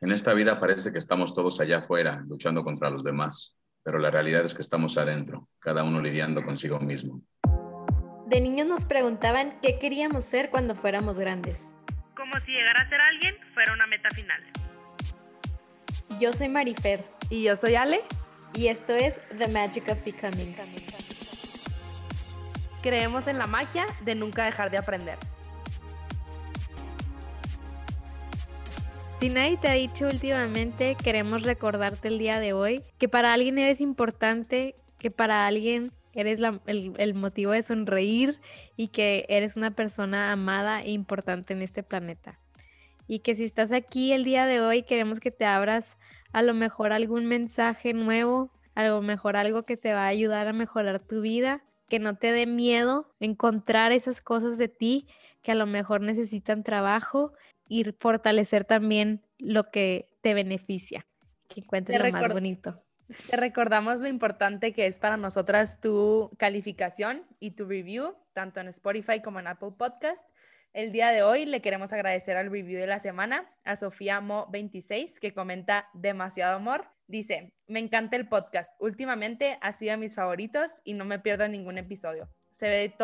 En esta vida parece que estamos todos allá afuera luchando contra los demás, pero la realidad es que estamos adentro, cada uno lidiando consigo mismo. De niños nos preguntaban qué queríamos ser cuando fuéramos grandes. Como si llegar a ser alguien fuera una meta final. Yo soy Marifer. Y yo soy Ale. Y esto es The Magic of Becoming. Creemos en la magia de nunca dejar de aprender. Si nadie te ha dicho últimamente, queremos recordarte el día de hoy que para alguien eres importante, que para alguien eres el, el, motivo de sonreír y que eres una persona amada e importante en este planeta. Y que si estás aquí el día de hoy, queremos que te abras a lo mejor algún mensaje nuevo, a lo mejor algo que te va a ayudar a mejorar tu vida, que no te dé miedo encontrar esas cosas de ti que a lo mejor necesitan trabajo y fortalecer también lo que te beneficia, que encuentres lo más bonito. Te recordamos lo importante que es para nosotras tu calificación y tu review, tanto en Spotify como en Apple Podcast. El día de hoy le queremos agradecer al review de la semana a Sofía Mo26, que comenta demasiado amor. Dice, me encanta el podcast. Últimamente ha sido de mis favoritos y no me pierdo ningún episodio. Se ve,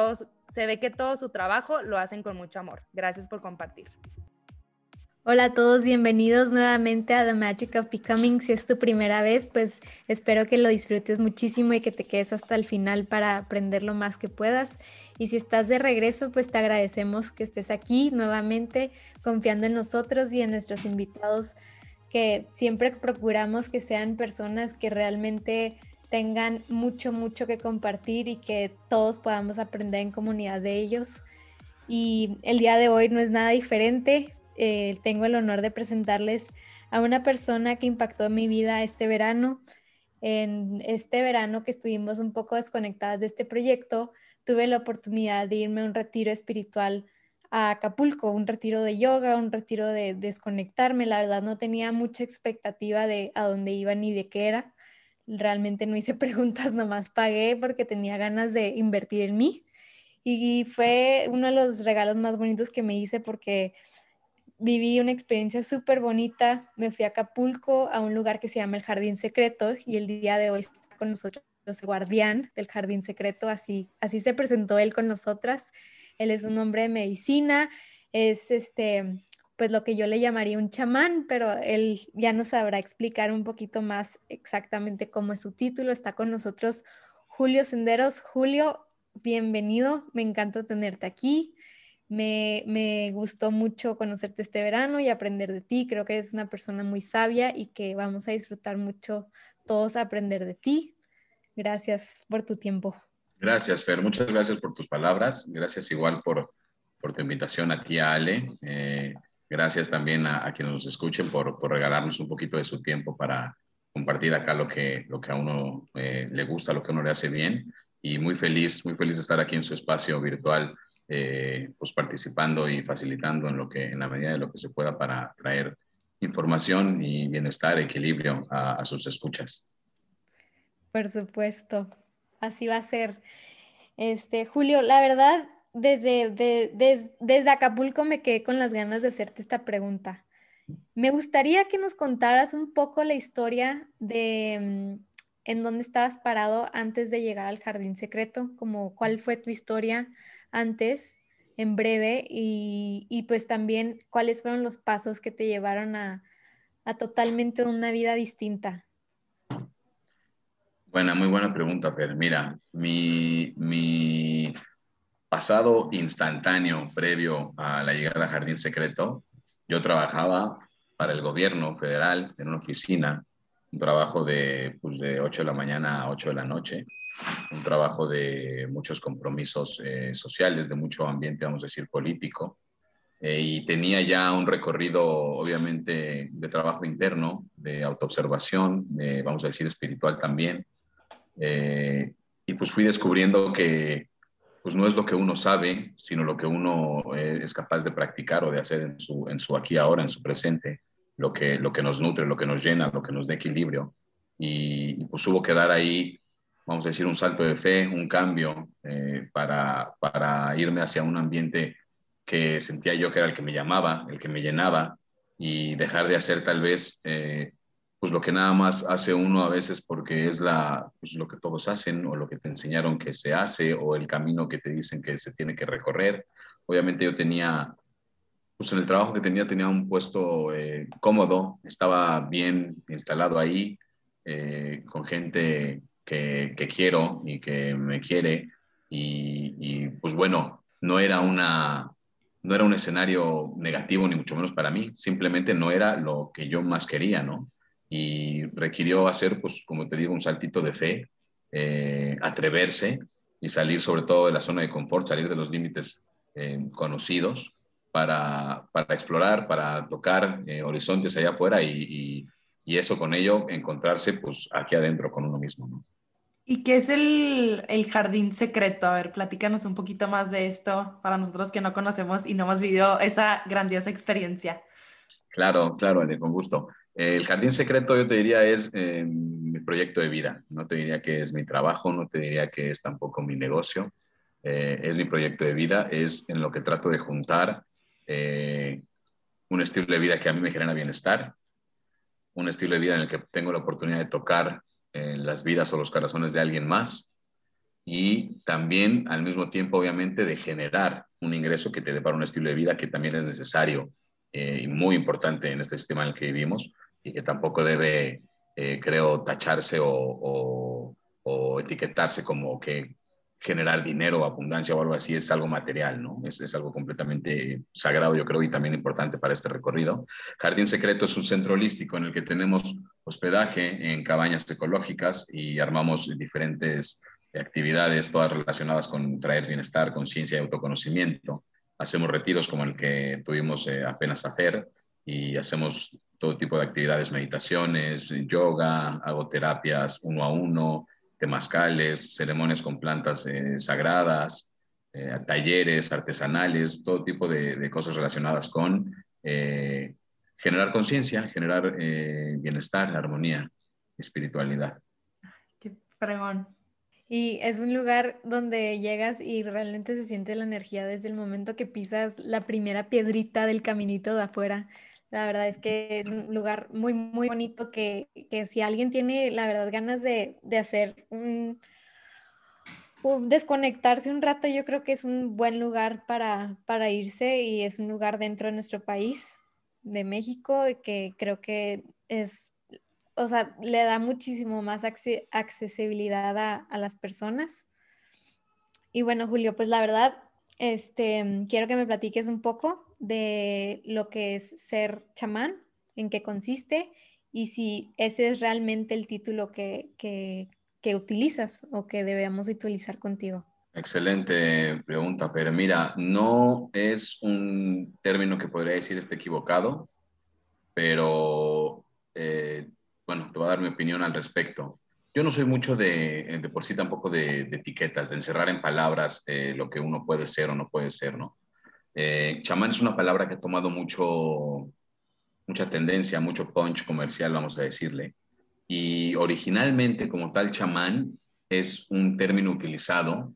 se ve que todo su trabajo lo hacen con mucho amor. Gracias por compartir. Hola a todos, bienvenidos nuevamente a The Magic of Becoming. Si es tu primera vez, pues espero que lo disfrutes muchísimo y que te quedes hasta el final para aprender lo más que puedas. Y si estás de regreso, pues te agradecemos que estés aquí nuevamente confiando en nosotros y en nuestros invitados, que siempre procuramos que sean personas que realmente tengan mucho, mucho que compartir y que todos podamos aprender en comunidad de ellos. Y el día de hoy no es nada diferente eh, tengo el honor de presentarles a una persona que impactó mi vida este verano. En este verano que estuvimos un poco desconectadas de este proyecto, tuve la oportunidad de irme a un retiro espiritual a Acapulco, un retiro de yoga, un retiro de desconectarme. La verdad no tenía mucha expectativa de a dónde iba ni de qué era. Realmente no hice preguntas, nomás pagué porque tenía ganas de invertir en mí. Y fue uno de los regalos más bonitos que me hice porque viví una experiencia súper bonita. Me fui a Acapulco, a un lugar que se llama el Jardín Secreto, y el día de hoy está con nosotros el guardián del Jardín Secreto. Así, así se presentó él con nosotras. Él es un hombre de medicina, es este, pues lo que yo le llamaría un chamán, pero él ya nos sabrá explicar un poquito más exactamente cómo es su título. Está con nosotros Julio Senderos. Julio, bienvenido, me encanta tenerte aquí. Me, gustó mucho conocerte este verano y aprender de ti. Creo que eres una persona muy sabia y que vamos a disfrutar mucho todos aprender de ti. Gracias por tu tiempo. Gracias, Fer. Muchas gracias por tus palabras. Gracias igual por, por tu invitación a ti, Ale. Eh, gracias también a, quienes nos escuchen por, por, regalarnos un poquito de su tiempo para compartir acá lo que, lo que a uno eh, le gusta, lo que a uno le hace bien. Y muy feliz, muy feliz de estar aquí en su espacio virtual eh, pues participando y facilitando en lo que en la medida de lo que se pueda para traer información y bienestar, equilibrio a, sus escuchas. Por supuesto, así va a ser. Este, Julio, la verdad, desde, desde Acapulco me quedé con las ganas de hacerte esta pregunta. Me gustaría que nos contaras un poco la historia de mm, en dónde estabas parado antes de llegar al jardín secreto, como cuál fue tu historia, antes, en breve, y, pues también cuáles fueron los pasos que te llevaron a, totalmente una vida distinta. Buena, muy buena pregunta, Fer. Mira, mi, mi pasado instantáneo previo a la llegada al Jardín Secreto, yo trabajaba para el gobierno federal en una oficina, un trabajo de, pues, de 8 de la mañana a 8 de la noche, un trabajo de muchos compromisos eh, sociales, de mucho ambiente, vamos a decir, político. Eh, y tenía ya un recorrido, obviamente, de trabajo interno, de autoobservación, vamos a decir, espiritual también. Eh, y pues fui descubriendo que pues no es lo que uno sabe, sino lo que uno es capaz de practicar o de hacer en su, en su aquí ahora, en su presente, lo que, lo que nos nutre, lo que nos llena, lo que nos da equilibrio. Y, y pues hubo que dar ahí vamos a decir, un salto de fe, un cambio eh, para, para irme hacia un ambiente que sentía yo que era el que me llamaba, el que me llenaba, y dejar de hacer tal vez eh, pues lo que nada más hace uno a veces porque es la, pues lo que todos hacen o lo que te enseñaron que se hace o el camino que te dicen que se tiene que recorrer. Obviamente yo tenía, pues en el trabajo que tenía tenía un puesto eh, cómodo, estaba bien instalado ahí, eh, con gente que, que, quiero y que me quiere y, y pues bueno, no era una, no era un escenario negativo ni mucho menos para mí, simplemente no era lo que yo más quería, ¿no? Y requirió hacer, pues, como te digo, un saltito de fe, eh, atreverse y salir sobre todo de la zona de confort, salir de los límites eh, conocidos para, para, explorar, para tocar eh, horizontes allá afuera y, y, eso con ello encontrarse pues aquí adentro con uno mismo. ¿no? ¿Y qué es el, el, jardín secreto? A ver, platícanos un poquito más de esto para nosotros que no conocemos y no hemos vivido esa grandiosa experiencia. Claro, claro, con gusto. El jardín secreto yo te diría es eh, mi proyecto de vida, no te diría que es mi trabajo, no te diría que es tampoco mi negocio, eh, es mi proyecto de vida, es en lo que trato de juntar eh, un estilo de vida que a mí me genera bienestar, un estilo de vida en el que tengo la oportunidad de tocar las vidas o los corazones de alguien más y también al mismo tiempo obviamente de generar un ingreso que te dé para un estilo de vida que también es necesario y muy importante en este sistema en el que vivimos y que tampoco debe, eh, creo, tacharse o, o, etiquetarse como que generar dinero, abundancia o algo así es algo material, ¿no? Es, es, algo completamente sagrado, yo creo, y también importante para este recorrido. Jardín Secreto es un centro holístico en el que tenemos hospedaje en cabañas ecológicas y armamos diferentes actividades, todas relacionadas con traer bienestar, conciencia y autoconocimiento. Hacemos retiros como el que tuvimos eh, apenas hacer, y hacemos todo tipo de actividades, meditaciones, yoga, hago terapias uno a uno, temazcales, ceremonias con plantas eh, sagradas, eh, talleres artesanales, todo tipo de, cosas relacionadas con eh, generar conciencia, generar bienestar, armonía, espiritualidad. Qué fregón. Y es un lugar donde llegas y realmente se siente la energía desde el momento que pisas la primera piedrita del caminito de afuera. La verdad es que es un lugar muy, muy bonito que, que si alguien tiene, la verdad, ganas de, de hacer un, desconectarse un rato, yo creo que es un buen lugar para, para irse y es un lugar dentro de nuestro país, de México, que creo que es, o sea, le da muchísimo más accesibilidad a, a las personas. Y bueno, Julio, pues la verdad, este, quiero que me platiques un poco de lo que es ser chamán, en qué consiste y si ese es realmente el título que, que, utilizas o que debemos utilizar contigo. Excelente pregunta, pero mira, no es un término que podría decir esté equivocado, pero eh, bueno, te voy a dar mi opinión al respecto. Yo no soy mucho de, de por sí tampoco de, etiquetas, de encerrar en palabras eh, lo que uno puede ser o no puede ser, ¿no? Eh, chamán es una palabra que ha tomado mucho, mucha tendencia, mucho punch comercial, vamos a decirle. Y originalmente, como tal, chamán es un término utilizado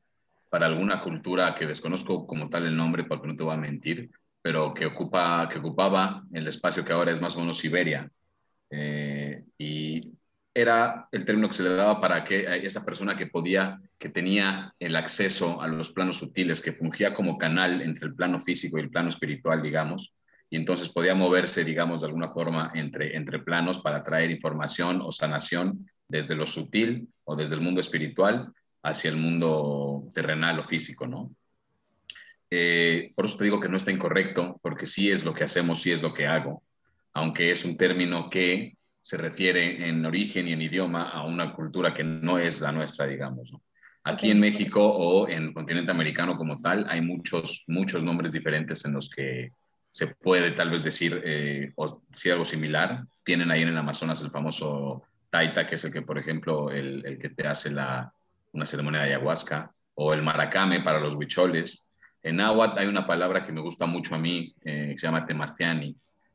para alguna cultura que desconozco como tal el nombre, porque no te voy a mentir, pero que, ocupa, que ocupaba el espacio que ahora es más o menos Siberia. Eh, y era el término que se le daba para que esa persona que podía, que tenía el acceso a los planos sutiles, que fungía como canal entre el plano físico y el plano espiritual, digamos, y entonces podía moverse, digamos, de alguna forma entre, entre planos para traer información o sanación desde lo sutil o desde el mundo espiritual hacia el mundo terrenal o físico, ¿no? Eh, por eso te digo que no está incorrecto, porque sí es lo que hacemos, sí es lo que hago, aunque es un término que se refiere en origen y en idioma a una cultura que no es la nuestra, digamos. Aquí en México o en el continente americano como tal, hay muchos, muchos nombres diferentes en los que se puede tal vez decir eh, o si algo similar. Tienen ahí en el Amazonas el famoso Taita, que es el que, por ejemplo, el, el que te hace la, una ceremonia de ayahuasca, o el maracame para los huicholes. En náhuatl hay una palabra que me gusta mucho a mí, eh, que se llama temastiani,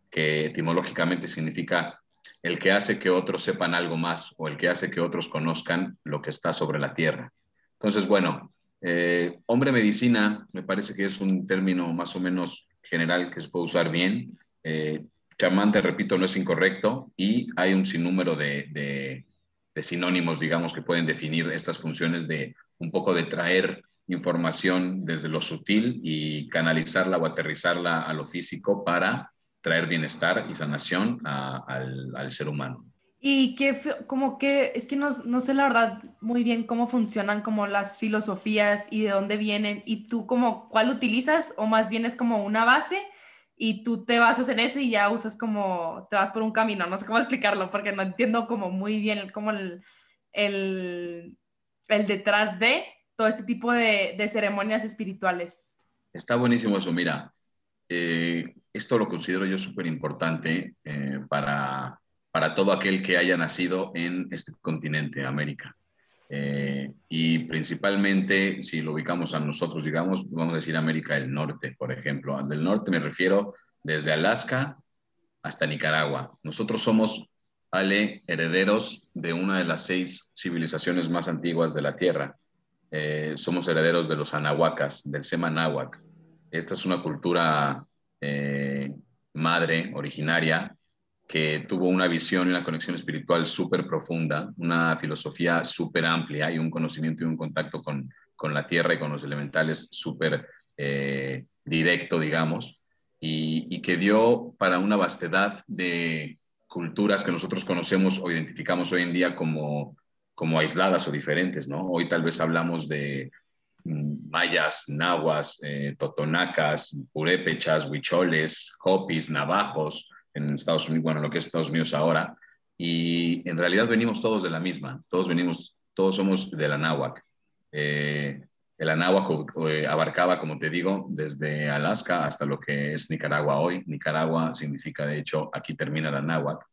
que etimológicamente significa el que hace que otros sepan algo más o el que hace que otros conozcan lo que está sobre la tierra. Entonces, bueno, eh, hombre medicina me parece que es un término más o menos general que se puede usar bien. Eh, chamán, te repito, no es incorrecto y hay un sinnúmero de, de, de sinónimos, digamos, que pueden definir estas funciones de un poco de traer información desde lo sutil y canalizarla o aterrizarla a lo físico para traer bienestar y sanación al, al, ser humano. Y que como que, es que no, no, sé la verdad muy bien cómo funcionan como las filosofías y de dónde vienen y tú como cuál utilizas o más bien es como una base y tú te basas en eso y ya usas como, te vas por un camino, no sé cómo explicarlo porque no entiendo como muy bien como el, el, el detrás de todo este tipo de, de ceremonias espirituales. Está buenísimo eso, mira, eh, esto lo considero yo súper importante eh, para, para todo aquel que haya nacido en este continente, América. Eh, y principalmente, si lo ubicamos a nosotros, digamos, vamos a decir América del Norte, por ejemplo. Del norte me refiero desde Alaska hasta Nicaragua. Nosotros somos, Ale, herederos de una de las seis civilizaciones más antiguas de la Tierra. Somos herederos de los anahuacas, del Sema Náhuac. Esta es una cultura eh, madre, originaria, que tuvo una visión y una conexión espiritual súper profunda, una filosofía súper amplia y un conocimiento y un contacto con, con, la tierra y con los elementales súper eh, directo, digamos, y, y, que dio para una vastedad de culturas que nosotros conocemos o identificamos hoy en día como, como aisladas o diferentes, ¿no? Hoy tal vez hablamos de mayas, nahuas, eh, totonacas, purépechas, huicholes, hopis, navajos, en Estados Unidos, bueno, lo que es Estados Unidos ahora, y en realidad venimos todos de la misma, todos venimos, todos somos de la náhuac. Eh, el anáhuac eh, abarcaba, como te digo, desde Alaska hasta lo que es Nicaragua hoy. Nicaragua significa, de hecho, aquí termina la náhuac.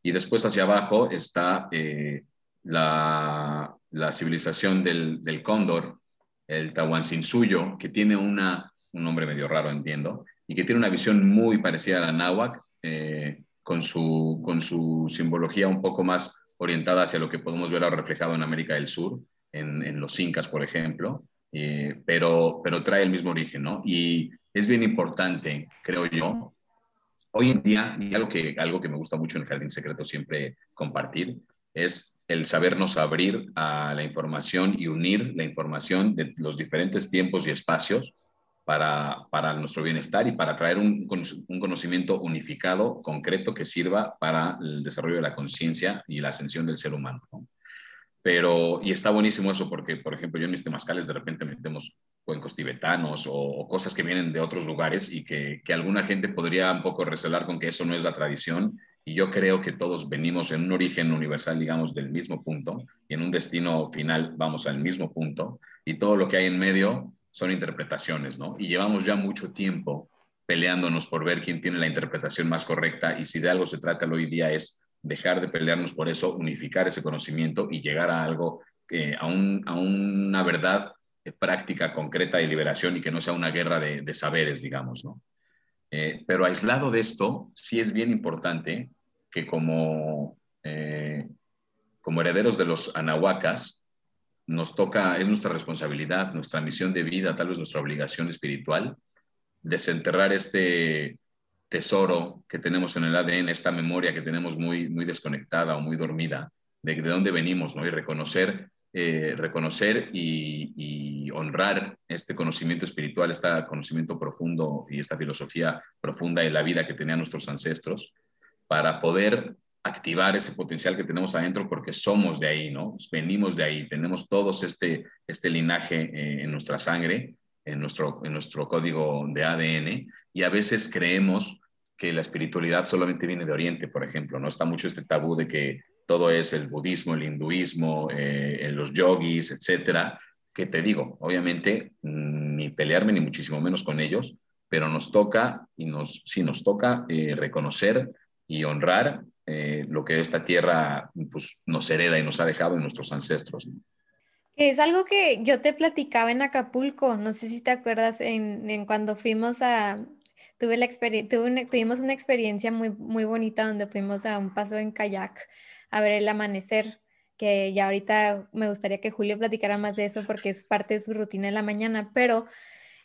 Y después hacia abajo está eh, la, la, civilización del, del cóndor, el Tahuancinsuyo, que tiene una, un nombre medio raro, entiendo, y que tiene una visión muy parecida a la náhuac, eh, con, su, con su simbología un poco más orientada hacia lo que podemos ver reflejado en América del Sur, en, los incas, por ejemplo, eh, pero, pero trae el mismo origen, ¿no? Y es bien importante, creo yo, hoy en día, y algo que, algo que me gusta mucho en el Jardín Secreto siempre compartir, es el sabernos abrir a la información y unir la información de los diferentes tiempos y espacios para, para nuestro bienestar y para traer un, un, conocimiento unificado, concreto, que sirva para el desarrollo de la conciencia y la ascensión del ser humano. Pero, y está buenísimo eso porque, por ejemplo, yo en mis temazcales de repente metemos cuencos tibetanos o, cosas que vienen de otros lugares y que, que, alguna gente podría un poco recelar con que eso no es la tradición. Y yo creo que todos venimos en un origen universal, digamos, del mismo punto y en un destino final vamos al mismo punto. Y todo lo que hay en medio son interpretaciones, ¿no? Y llevamos ya mucho tiempo peleándonos por ver quién tiene la interpretación más correcta y si de algo se trata hoy día es dejar de pelearnos por eso, unificar ese conocimiento y llegar a algo, eh, a, un, a, una verdad práctica, concreta de liberación y que no sea una guerra de, saberes, digamos, ¿no? Eh, pero aislado de esto, sí es bien importante que como, eh, como herederos de los anahuacas, nos toca, es nuestra responsabilidad, nuestra misión de vida, tal vez nuestra obligación espiritual, desenterrar este tesoro que tenemos en el ADN, esta memoria que tenemos muy, muy desconectada o muy dormida, de, de dónde venimos, ¿no? Y reconocer, eh, reconocer y, honrar este conocimiento espiritual, este conocimiento profundo y esta filosofía profunda de la vida que tenían nuestros ancestros, para poder activar ese potencial que tenemos adentro porque somos de ahí, ¿no? Venimos de ahí, tenemos todos este, este linaje eh, en nuestra sangre, en nuestro, en nuestro código de ADN y a veces creemos que la espiritualidad solamente viene de Oriente, por ejemplo, ¿no? Está mucho este tabú de que todo es el budismo, el hinduismo, eh, los yogis, etcétera, que te digo, obviamente, mm, ni pelearme ni muchísimo menos con ellos, pero nos toca y nos, sí nos toca eh, reconocer y honrar eh, lo que esta tierra pues, nos hereda y nos ha dejado en nuestros ancestros. Es algo que yo te platicaba en Acapulco, no sé si te acuerdas, en, cuando fuimos a, tuve la tuvimos una experiencia muy, muy bonita donde fuimos a un paso en kayak a ver el amanecer, que ya ahorita me gustaría que Julio platicara más de eso porque es parte de su rutina en la mañana, pero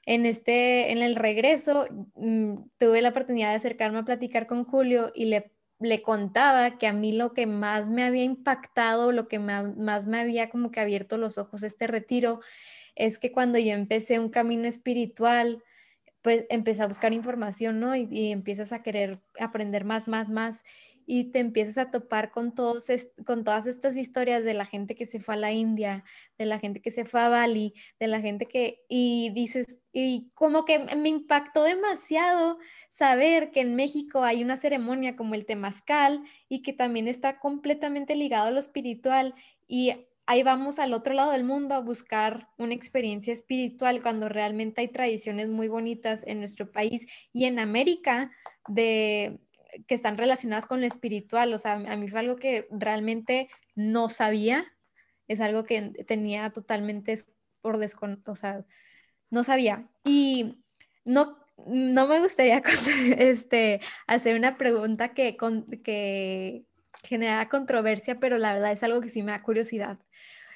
en, este, en el regreso mm, tuve la oportunidad de acercarme a platicar con Julio y le, le contaba que a mí lo que más me había impactado, lo que más me había como que abierto los ojos este retiro, es que cuando yo empecé un camino espiritual, pues empecé a buscar información, ¿no? Y, y empiezas a querer aprender más, más, más y te empiezas a topar con, todos con todas estas historias de la gente que se fue a la India, de la gente que se fue a Bali, de la gente que, y dices, y como que me impactó demasiado saber que en México hay una ceremonia como el temazcal y que también está completamente ligado a lo espiritual y ahí vamos al otro lado del mundo a buscar una experiencia espiritual cuando realmente hay tradiciones muy bonitas en nuestro país y en América de que están relacionadas con lo espiritual. O sea, a mí fue algo que realmente no sabía, es algo que tenía totalmente por descon... o sea, no sabía. Y no, no me gustaría este, hacer una pregunta que, que genera controversia, pero la verdad es algo que sí me da curiosidad.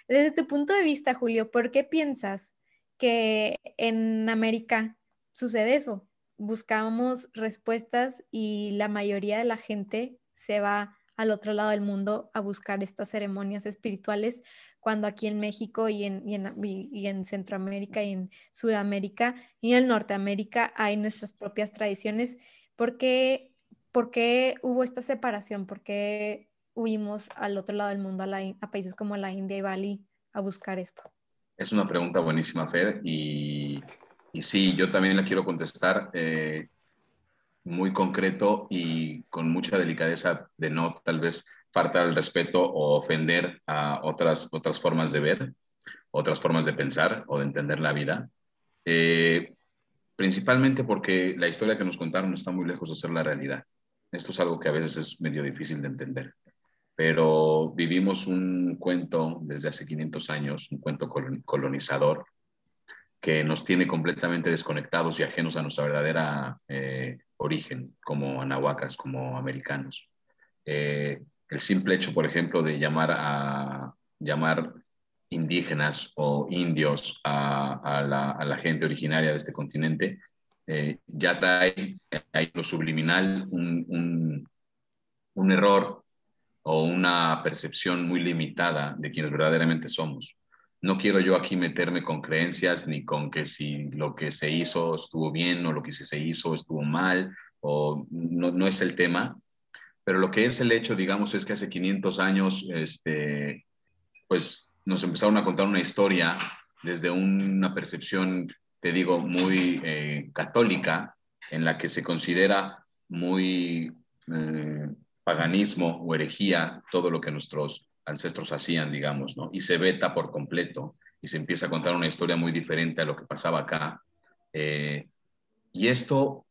Desde tu punto de vista, Julio, ¿por qué piensas que en América sucede eso? Buscamos respuesdas y la mayoría de la gente se va al otro lado del mundo a buscar estas ceremonias espirituales, cuando aquí en México y en, y en, Centroamérica y en Sudamérica y en Norteamérica hay nuestras propias tradiciones. ¿Por qué, ¿Por qué, hubo esta separación? ¿Por qué huimos al otro lado del mundo, a, países como la India y Bali, a buscar esto? Es una pregunta buenísima, Fer, y y sí, yo también la quiero contestar eh, muy concreto y con mucha delicadeza de no tal vez faltar el respeto o ofender a otras, otras formas de ver, otras formas de pensar o de entender la vida. Eh, principalmente porque la historia que nos contaron está muy lejos de ser la realidad. Esto es algo que a veces es medio difícil de entender. Pero vivimos un cuento desde hace 500 años, un cuento colonizador, que nos tiene completamente desconectados y ajenos a nuestra verdadera eh, origen como anahuacas, como americanos. Eh, el simple hecho, por ejemplo, de llamar a llamar indígenas o indios a, la, gente originaria de este continente, eh, ya trae ahí lo subliminal un, un error o una percepción muy limitada de quienes verdaderamente somos no quiero yo aquí meterme con creencias ni con que si lo que se hizo estuvo bien o lo que se hizo estuvo mal o no, es el tema, pero lo que es el hecho, digamos, es que hace 500 años, este, pues nos empezaron a contar una historia desde una percepción, te digo, muy eh, católica, en la que se considera muy eh, paganismo o herejía todo lo que nuestros ancestros hacían, digamos, ¿no? Y se veta por completo y se empieza a contar una historia muy diferente a lo que pasaba acá. Eh, y esto,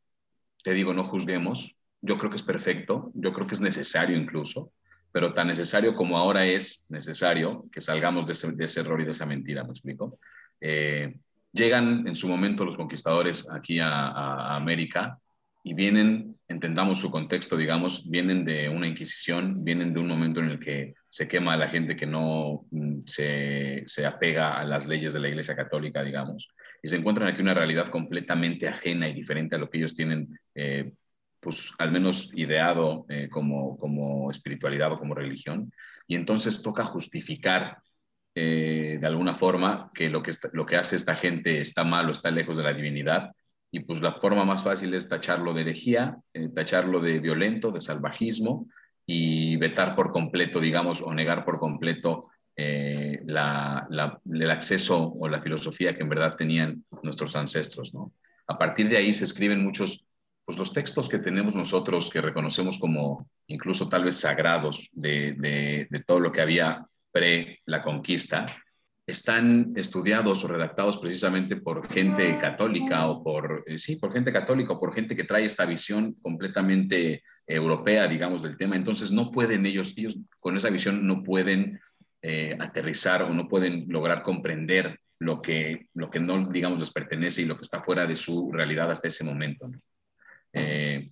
te digo, no juzguemos, yo creo que es perfecto, yo creo que es necesario incluso, pero tan necesario como ahora es necesario que salgamos de ese, error y de esa mentira, ¿me explico? Eh, llegan en su momento los conquistadores aquí a América y vienen, entendamos su contexto, digamos, vienen de una inquisición, vienen de un momento en el que se quema a la gente que no mm, se, se apega a las leyes de la Iglesia Católica, digamos, y se encuentran aquí una realidad completamente ajena y diferente a lo que ellos tienen, eh, pues al menos ideado eh, como, como espiritualidad o como religión, y entonces toca justificar eh, de alguna forma que lo que, lo que hace esta gente está mal o está lejos de la divinidad y pues la forma más fácil es tacharlo de herejía, eh, tacharlo de violento, de salvajismo y vetar por completo, digamos, o negar por completo eh, el acceso o la filosofía que en verdad tenían nuestros ancestros, ¿no? A partir de ahí se escriben muchos, pues los textos que tenemos nosotros que reconocemos como incluso tal vez sagrados de, todo lo que había pre la conquista, están estudiados o redactados precisamente por gente católica o por, eh, sí, por gente católica o por gente que trae esta visión completamente europea, digamos, del tema. Entonces no pueden ellos, ellos con esa visión no pueden eh, aterrizar o no pueden lograr comprender lo que, lo que no, digamos, les pertenece y lo que está fuera de su realidad hasta ese momento. Eh,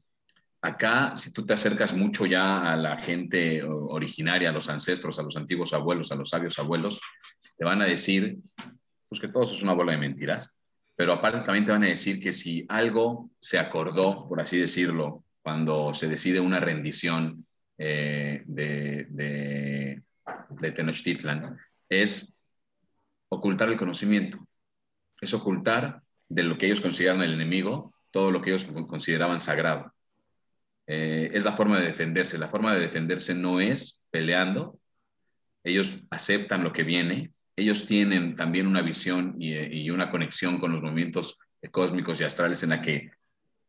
Acá, si tú te acercas mucho ya a la gente originaria, a los ancestros, a los antiguos abuelos, a los sabios abuelos, te van a decir pues, que todo eso es una bola de mentiras, pero aparte también te van a decir que si algo se acordó, por así decirlo, cuando se decide una rendición eh, de, de, de Tenochtitlan, es ocultar el conocimiento, es ocultar de lo que ellos consideran el enemigo, todo lo que ellos consideraban sagrado. Eh, es la forma de defenderse. La forma de defenderse no es peleando. Ellos aceptan lo que viene. Ellos tienen también una visión y, y una conexión con los movimientos cósmicos y astrales en la que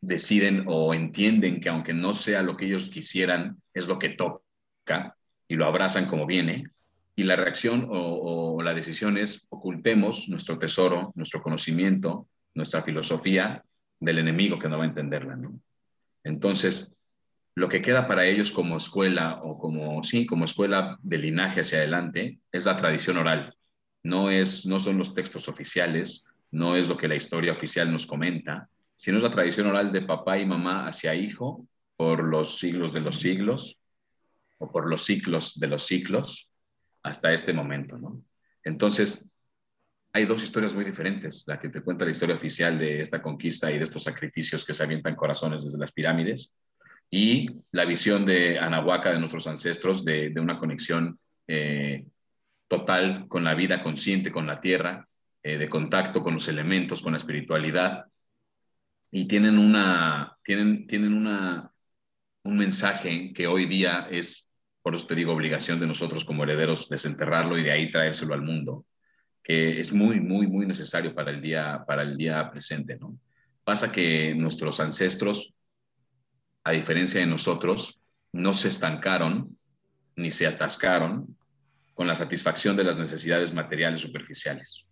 deciden o entienden que aunque no sea lo que ellos quisieran, es lo que toca y lo abrazan como viene. Y la reacción o, la decisión es ocultemos nuestro tesoro, nuestro conocimiento, nuestra filosofía del enemigo que no va a entenderla. Entonces, lo que queda para ellos como escuela o como, sí, como escuela de linaje hacia adelante es la tradición oral. No, es, no son los textos oficiales, no es lo que la historia oficial nos comenta, sino es la tradición oral de papá y mamá hacia hijo por los siglos de los siglos o por los ciclos de los ciclos hasta este momento, ¿no? Entonces, hay dos historias muy diferentes, la que te cuenta la historia oficial de esta conquista y de estos sacrificios que se avientan corazones desde las pirámides, y la visión de Anahuaca, de nuestros ancestros, de, una conexión eh, total con la vida consciente, con la tierra, eh, de contacto con los elementos, con la espiritualidad, y tienen, una, tienen, tienen una, un mensaje que hoy día es por eso te digo, obligación de nosotros como herederos desenterrarlo y de ahí traérselo al mundo, que es muy, muy, muy necesario para el día, para el día presente, ¿no? Pasa que nuestros ancestros, a diferencia de nosotros, no se estancaron ni se atascaron con la satisfacción de las necesidades materiales superficiales.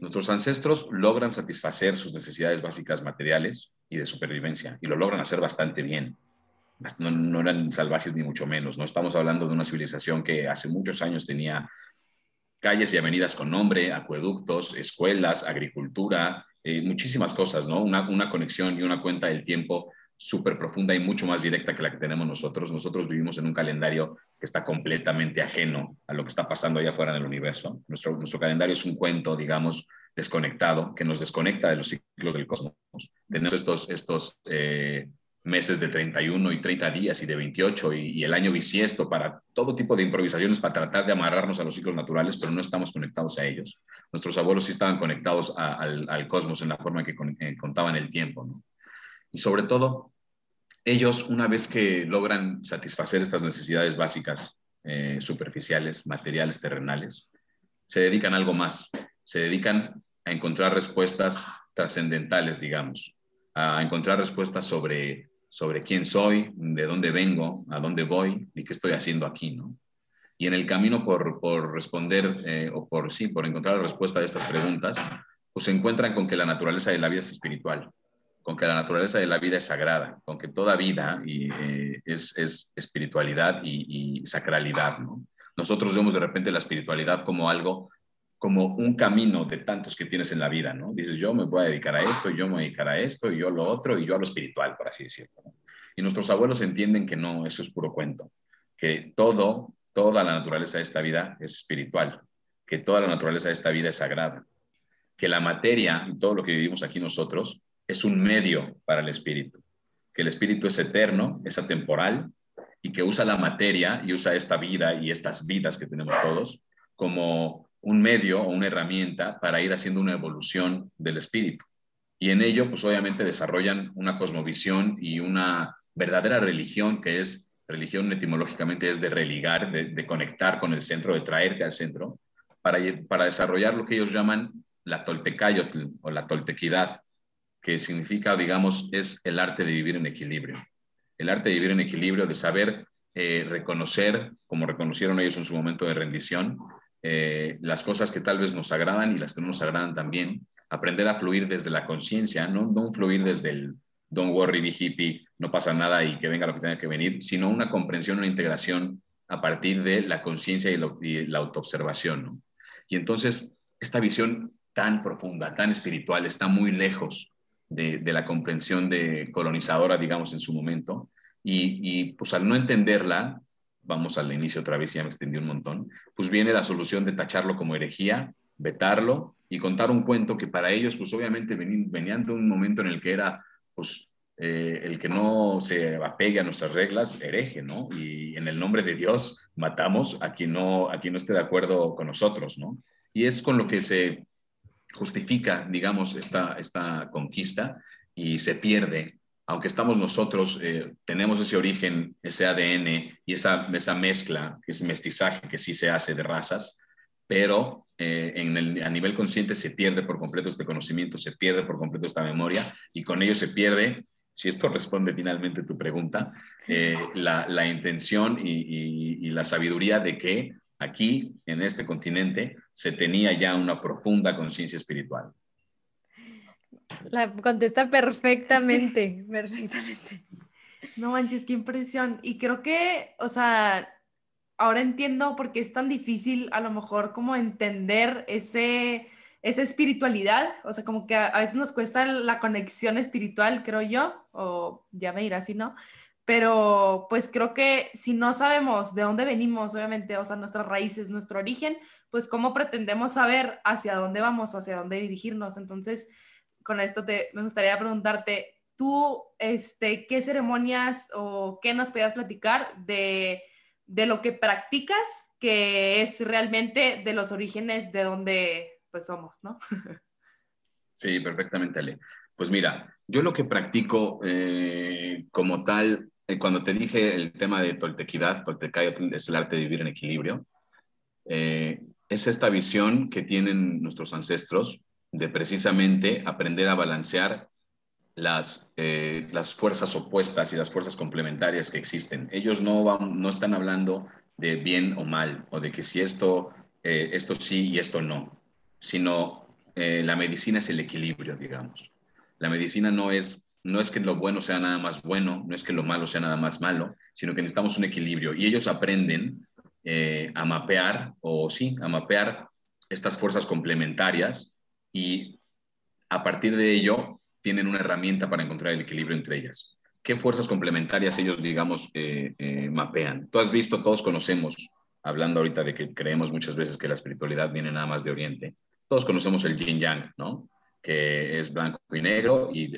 Nuestros ancestros logran satisfacer sus necesidades básicas materiales y de supervivencia, y lo logran hacer bastante bien no, eran salvajes ni mucho menos, no estamos hablando de una civilización que hace muchos años tenía calles y avenidas con nombre, acueductos, escuelas, agricultura, eh, muchísimas cosas, ¿no? Una, una conexión y una cuenta del tiempo súper profunda y mucho más directa que la que tenemos nosotros. Nosotros vivimos en un calendario que está completamente ajeno a lo que está pasando allá afuera en el universo. Nuestro, nuestro calendario es un cuento, digamos, desconectado, que nos desconecta de los ciclos del cosmos. Tenemos estos, estos eh, meses de 31 y 30 días y de 28 y, el año bisiesto para todo tipo de improvisaciones para tratar de amarrarnos a los ciclos naturales, pero no estamos conectados a ellos. Nuestros abuelos sí estaban conectados al, cosmos en la forma que eh, contaban el tiempo. ¿no? Y sobre todo, ellos, una vez que logran satisfacer estas necesidades básicas, eh, superficiales, materiales, terrenales, se dedican a algo más. Se dedican a encontrar respuestas trascendentales, digamos, a encontrar respuestas sobre sobre quién soy, de dónde vengo, a dónde voy y qué estoy haciendo aquí, ¿no? Y en el camino por, por responder eh, o por sí, por encontrar la respuesta a estas preguntas, pues se encuentran con que la naturaleza de la vida es espiritual, con que la naturaleza de la vida es sagrada, con que toda vida y, eh, es, es, espiritualidad y, y sacralidad, ¿no? Nosotros vemos de repente la espiritualidad como algo como un camino de tantos que tienes en la vida, ¿no? Dices, yo me voy a dedicar a esto, yo me voy a dedicar a esto, y yo lo otro, y yo a lo espiritual, por así decirlo. Y nuestros abuelos entienden que no, eso es puro cuento, que todo, toda la naturaleza de esta vida es espiritual, que toda la naturaleza de esta vida es sagrada, que la materia y todo lo que vivimos aquí nosotros es un medio para el espíritu, que el espíritu es eterno, es atemporal, y que usa la materia y usa esta vida y estas vidas que tenemos todos como un medio o una herramienta para ir haciendo una evolución del espíritu. Y en ello, pues obviamente desarrollan una cosmovisión y una verdadera religión, que es, religión etimológicamente es de religar, de, conectar con el centro, de traerte al centro, para, para desarrollar lo que ellos llaman la toltecayotl o la toltequidad, que significa, digamos, es el arte de vivir en equilibrio. El arte de vivir en equilibrio, de saber eh, reconocer, como reconocieron ellos en su momento de rendición, eh, las cosas que tal vez nos agradan y las que no nos agradan también, aprender a fluir desde la conciencia, no, no fluir desde el don't worry, be hippie, no pasa nada y que venga lo que tenga que venir, sino una comprensión, una integración a partir de la conciencia y, la autoobservación. Y entonces, esta visión tan profunda, tan espiritual, está muy lejos de, la comprensión de colonizadora, digamos, en su momento. Y, y, pues al no entenderla, vamos al inicio otra vez, ya me extendí un montón, pues viene la solución de tacharlo como herejía, vetarlo y contar un cuento que para ellos, pues obviamente venían de un momento en el que era, pues, eh, el que no se apegue a nuestras reglas, hereje, ¿no? Y en el nombre de Dios matamos a quien no, a quien no esté de acuerdo con nosotros, ¿no? Y es con lo que se justifica, digamos, esta, esta conquista y se pierde. Aunque estamos nosotros, eh, tenemos ese origen, ese ADN y esa, esa mezcla, ese mestizaje que sí se hace de razas, pero eh, en el, a nivel consciente se pierde por completo este conocimiento, se pierde por completo esta memoria y con ello se pierde, si esto responde finalmente tu pregunta, eh, la, la, intención y la sabiduría de que aquí, en este continente, se tenía ya una profunda conciencia espiritual. La contesta perfectamente, perfectamente. No manches, qué impresión. Y creo que, o sea, ahora entiendo por qué es tan difícil a lo mejor como entender ese, esa espiritualidad. O sea, como que a, veces nos cuesta la conexión espiritual, creo yo, o ya me dirás si no. Pero pues creo que si no sabemos de dónde venimos, obviamente, o sea, nuestras raíces, nuestro origen, pues cómo pretendemos saber hacia dónde vamos o hacia dónde dirigirnos. Entonces, con esto te, me gustaría preguntarte, tú, este, ¿qué ceremonias o qué nos podías platicar de, de, lo que practicas, que es realmente de los orígenes de donde pues somos, ¿no? Sí, perfectamente, Ale. Pues mira, yo lo que practico eh, como tal, cuando te dije el tema de toltequidad, toltecayotl es el arte de vivir en equilibrio, eh, es esta visión que tienen nuestros ancestros de precisamente aprender a balancear las, eh, las fuerzas opuestas y las fuerzas complementarias que existen. Ellos no, van, no están hablando de bien o mal, o de que si esto, eh, esto sí y esto no, sino eh, la medicina es el equilibrio, digamos. La medicina no es, no es que lo bueno sea nada más bueno, no es que lo malo sea nada más malo, sino que necesitamos un equilibrio. Y ellos aprenden a mapear, o sí, a mapear estas fuerzas complementarias y a partir de ello tienen una herramienta para encontrar el equilibrio entre ellas. ¿Qué fuerzas complementarias ellos, digamos, eh, eh, mapean? Tú has visto, todos conocemos, hablando ahorita de que creemos muchas veces que la espiritualidad viene nada más de Oriente, todos conocemos el yin yang, ¿no? Que es blanco y negro y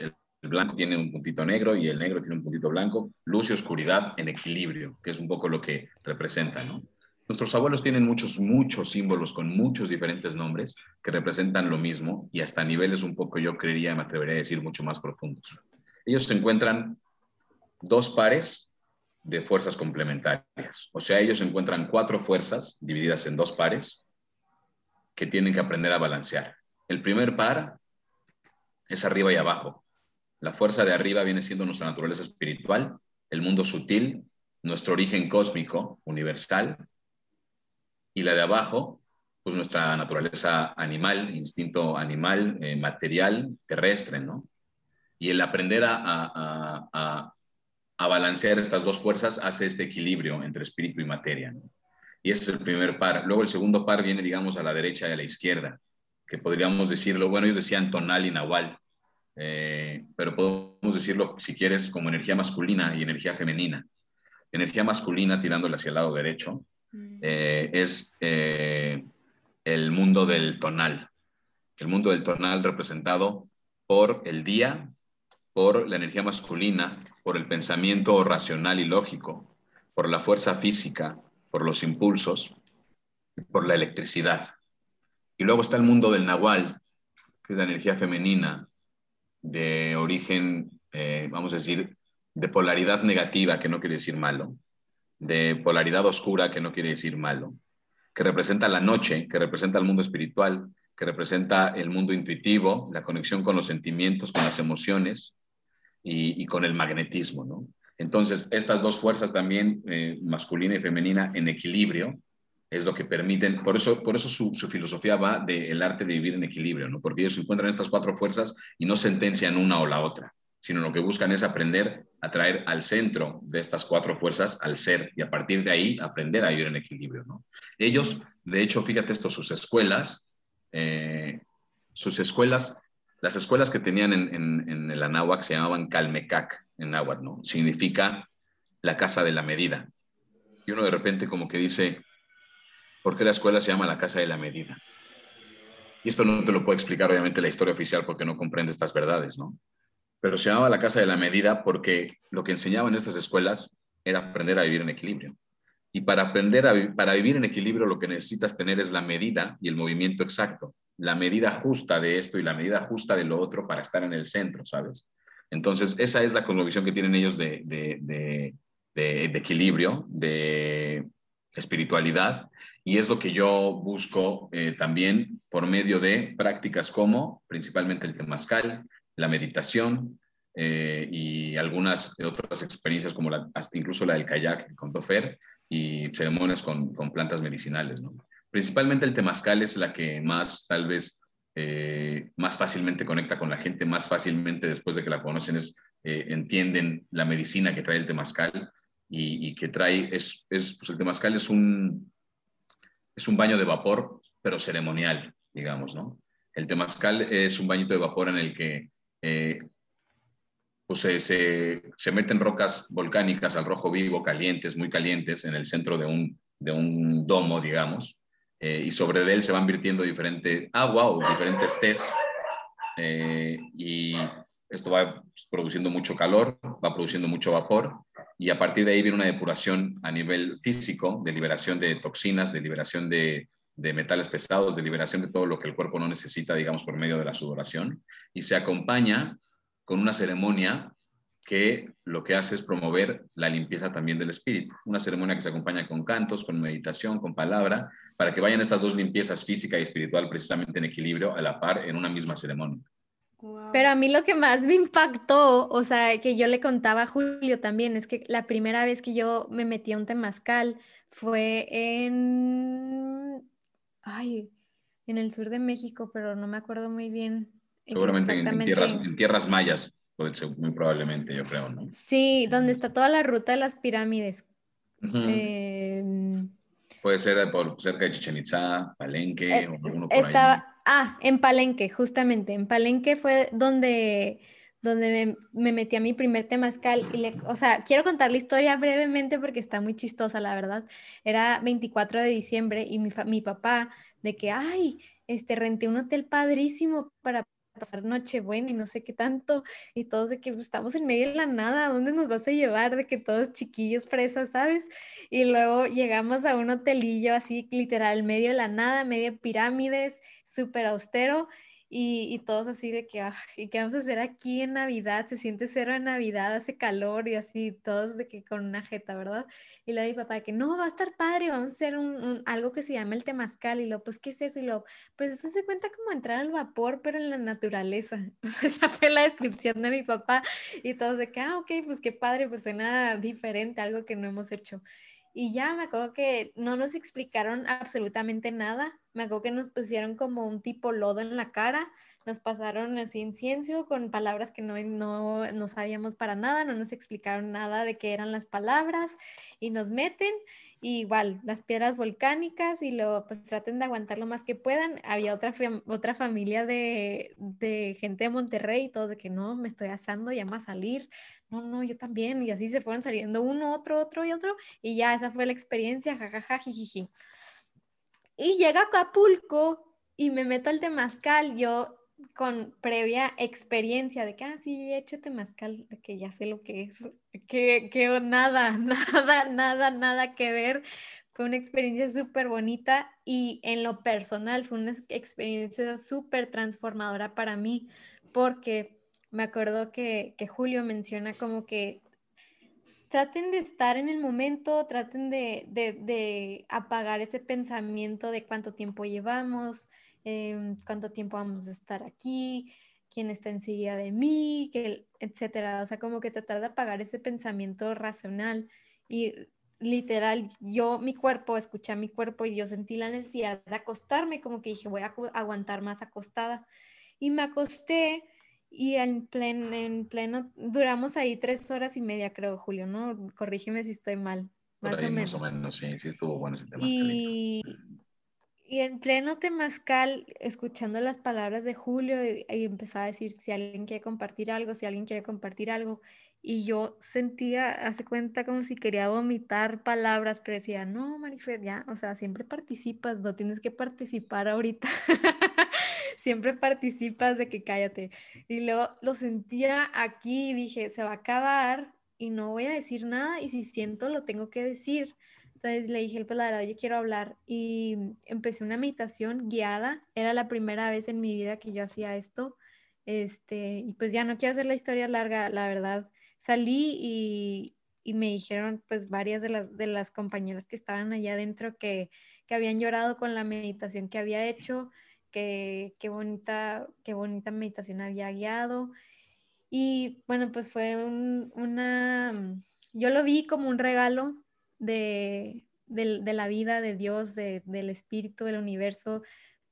blanco tiene un puntito negro y el negro tiene un puntito blanco, luz y oscuridad en equilibrio, que es un poco lo que representa, ¿no? Nuestros abuelos tienen muchos, muchos símbolos con muchos diferentes nombres que representan lo mismo y hasta niveles un poco, yo creería, me atrevería a decir, mucho más profundos. Ellos encuentran dos pares de fuerzas complementarias. O sea, ellos encuentran cuatro fuerzas divididas en dos pares que tienen que aprender a balancear. El primer par es arriba y abajo. La fuerza de arriba viene siendo nuestra naturaleza espiritual, el mundo sutil, nuestro origen cósmico, universal, y la de abajo, pues nuestra naturaleza animal, instinto animal, eh, material, terrestre, ¿no? Y el aprender a, a, a, a, balancear estas dos fuerzas hace este equilibrio entre espíritu y materia, ¿no? Y ese es el primer par. Luego el segundo par viene, digamos, a la derecha y a la izquierda, que podríamos decirlo, bueno, ellos decían tonal y nahual, eh, pero podemos decirlo, si quieres, como energía masculina y energía femenina. Energía masculina tirándole hacia el lado derecho, eh, es eh, el mundo del tonal. El mundo del tonal representado por el día, por la energía masculina, por el pensamiento racional y lógico, por la fuerza física, por los impulsos, por la electricidad. Y luego está el mundo del nahual, que es la energía femenina de origen, eh, vamos a decir, de polaridad negativa, que no quiere decir malo, de polaridad oscura, que no quiere decir malo, que representa la noche, que representa el mundo espiritual, que representa el mundo intuitivo, la conexión con los sentimientos, con las emociones y, con el magnetismo, ¿no? Entonces, estas dos fuerzas también, eh, masculina y femenina, en equilibrio, es lo que permiten, por eso, por eso su, filosofía va del arte de vivir en equilibrio, ¿no? Porque ellos encuentran estas cuatro fuerzas y no sentencian una o la otra sino lo que buscan es aprender a traer al centro de estas cuatro fuerzas al ser y a partir de ahí aprender a vivir en equilibrio. ¿no? Ellos, de hecho, fíjate esto, sus escuelas, eh, sus escuelas, las escuelas que tenían en, en, el Anáhuac se llamaban Calmecac en náhuatl, ¿no? Significa la casa de la medida. Y uno de repente como que dice, ¿por qué la escuela se llama la casa de la medida? y esto no te lo puede explicar obviamente la historia oficial porque no comprende estas verdades, ¿no? Pero se llamaba la Casa de la Medida porque lo que enseñaban en estas escuelas era aprender a vivir en equilibrio. Y para aprender a para vivir en equilibrio lo que necesitas tener es la medida y el movimiento exacto, la medida justa de esto y la medida justa de lo otro para estar en el centro, ¿sabes? Entonces, esa es la cosmovisión que tienen ellos de, de, de, de equilibrio, de espiritualidad, y es lo que yo busco eh, también por medio de prácticas como principalmente el temazcal, la meditación eh, y algunas otras experiencias como hasta incluso la del kayak con Tofer y ceremonias con, con plantas medicinales. ¿no? Principalmente el temazcal es la que más tal vez eh, más fácilmente conecta con la gente, más fácilmente después de que la conocen es, entienden la medicina que trae el temazcal y, que trae, es, es pues el temazcal es un, es un baño de vapor, pero ceremonial, digamos, ¿no? El temazcal es un bañito de vapor en el que eh, pues se, se, meten rocas volcánicas al rojo vivo, calientes, muy calientes, en el centro de un, de un domo, digamos, eh, y sobre él se van virtiendo diferente agua o diferentes tés, eh, y esto va pues, produciendo mucho calor, va produciendo mucho vapor, y a partir de ahí viene una depuración a nivel físico, de liberación de toxinas, de liberación de, metales pesados, de liberación de todo lo que el cuerpo no necesita, digamos, por medio de la sudoración, y se acompaña con una ceremonia que lo que hace es promover la limpieza también del espíritu. Una ceremonia que se acompaña con cantos, con meditación, con palabra, para que vayan estas dos limpiezas física y espiritual precisamente en equilibrio a la par en una misma ceremonia. Pero a mí lo que más me impactó, o sea, que yo le contaba a Julio también, es que la primera vez que yo me metí a un temazcal fue en, ay, en el sur de México, pero no me acuerdo muy bien. Seguramente en, tierras, en tierras mayas, muy probablemente, yo creo, ¿no? Sí, donde está toda la ruta de las pirámides. Em, Puede ser por cerca de Chichen Itza, Palenque eh, o alguno por estaba, Ah, en Palenque, justamente. En Palenque fue donde, donde me, metí a mi primer temazcal. Y le, o sea, quiero contar la historia brevemente porque está muy chistosa, la verdad. Era 24 de diciembre y mi, mi papá, de que, ay, este, renté un hotel padrísimo para pasar Nochebuena y no sé qué tanto, y todos de que pues, estamos en medio de la nada, ¿a dónde nos vas a llevar? De que todos chiquillos, fresas, ¿sabes? Y luego llegamos a un hotelillo así, literal, medio de la nada, medio pirámides, súper austero, y, todos así de que, ¿y qué vamos a hacer aquí en Navidad? Se siente cero en Navidad, hace calor y así, todos de que con una jeta, ¿verdad? Y luego mi papá de que, no, va a estar padre, vamos a hacer un, algo que se llama el temazcal. Y luego, pues, ¿qué es eso? Y luego, pues eso se cuenta como entrar al vapor, pero en la naturaleza. O sea, esa fue la descripción de mi papá. Y todos de que, ah, ok, pues qué padre, pues suena diferente, algo que no hemos hecho. Y ya me acuerdo que no nos explicaron absolutamente nada. Me acuerdo que nos pusieron como un tipo lodo en la cara, nos pasaron así incienso con palabras que no, no, no sabíamos para nada, no nos explicaron nada de qué eran las palabras y nos meten igual las piedras volcánicas y lo pues traten de aguantar lo más que puedan. Había otra, otra familia de, de gente de Monterrey y todos de que no, me estoy asando, ya a salir, no, no, yo también. Y así se fueron saliendo uno, otro, otro y otro. Y ya esa fue la experiencia, jajaja, jijiji. Y llega a Acapulco y me meto al temazcal, yo con previa experiencia de que, ah, he hecho temazcal, de que ya sé lo que es, que, que nada, nada, nada, nada que ver. Fue una experiencia súper bonita y en lo personal fue una experiencia súper transformadora para mí, porque me acuerdo que, Julio menciona como que traten de estar en el momento, traten de, apagar ese pensamiento de cuánto tiempo llevamos, em, cuánto tiempo vamos a estar aquí, quién está enseguida de mí, que, etcétera. O sea, como que tratar de apagar ese pensamiento racional y literal, yo, mi cuerpo, escuché a mi cuerpo y yo sentí la necesidad de acostarme, como que dije, voy a aguantar más acostada. Y me acosté y en pleno, en pleno, duramos ahí tres horas y media, creo, Julio, ¿no? Corrígeme si estoy mal. Más, o, menos. más o menos. sí, sí estuvo bueno ese temazcal. Y, y en pleno temazcal, escuchando las palabras de Julio, y, empezaba a decir si alguien quiere compartir algo, si alguien quiere compartir algo. Y yo sentía, hace cuenta como si quería vomitar palabras, pero decía, no, Marifer, ya, o sea, siempre participas, no tienes que participar ahorita. siempre participas de que cállate. Y luego lo sentía aquí y dije, se va a acabar y no voy a decir nada y si siento lo tengo que decir. Entonces le dije, pues la verdad, yo quiero hablar y empecé una meditación guiada. Era la primera vez en mi vida que yo hacía esto. Este, y pues ya no quiero hacer la historia larga, la verdad. Salí y, y me dijeron pues varias de las, de las compañeras que estaban allá adentro que, que habían llorado con la meditación que había hecho, que qué bonita, qué bonita meditación había guiado. Y bueno, pues fue una, yo lo vi como un regalo de, de, la vida, de Dios, de, del espíritu, del universo,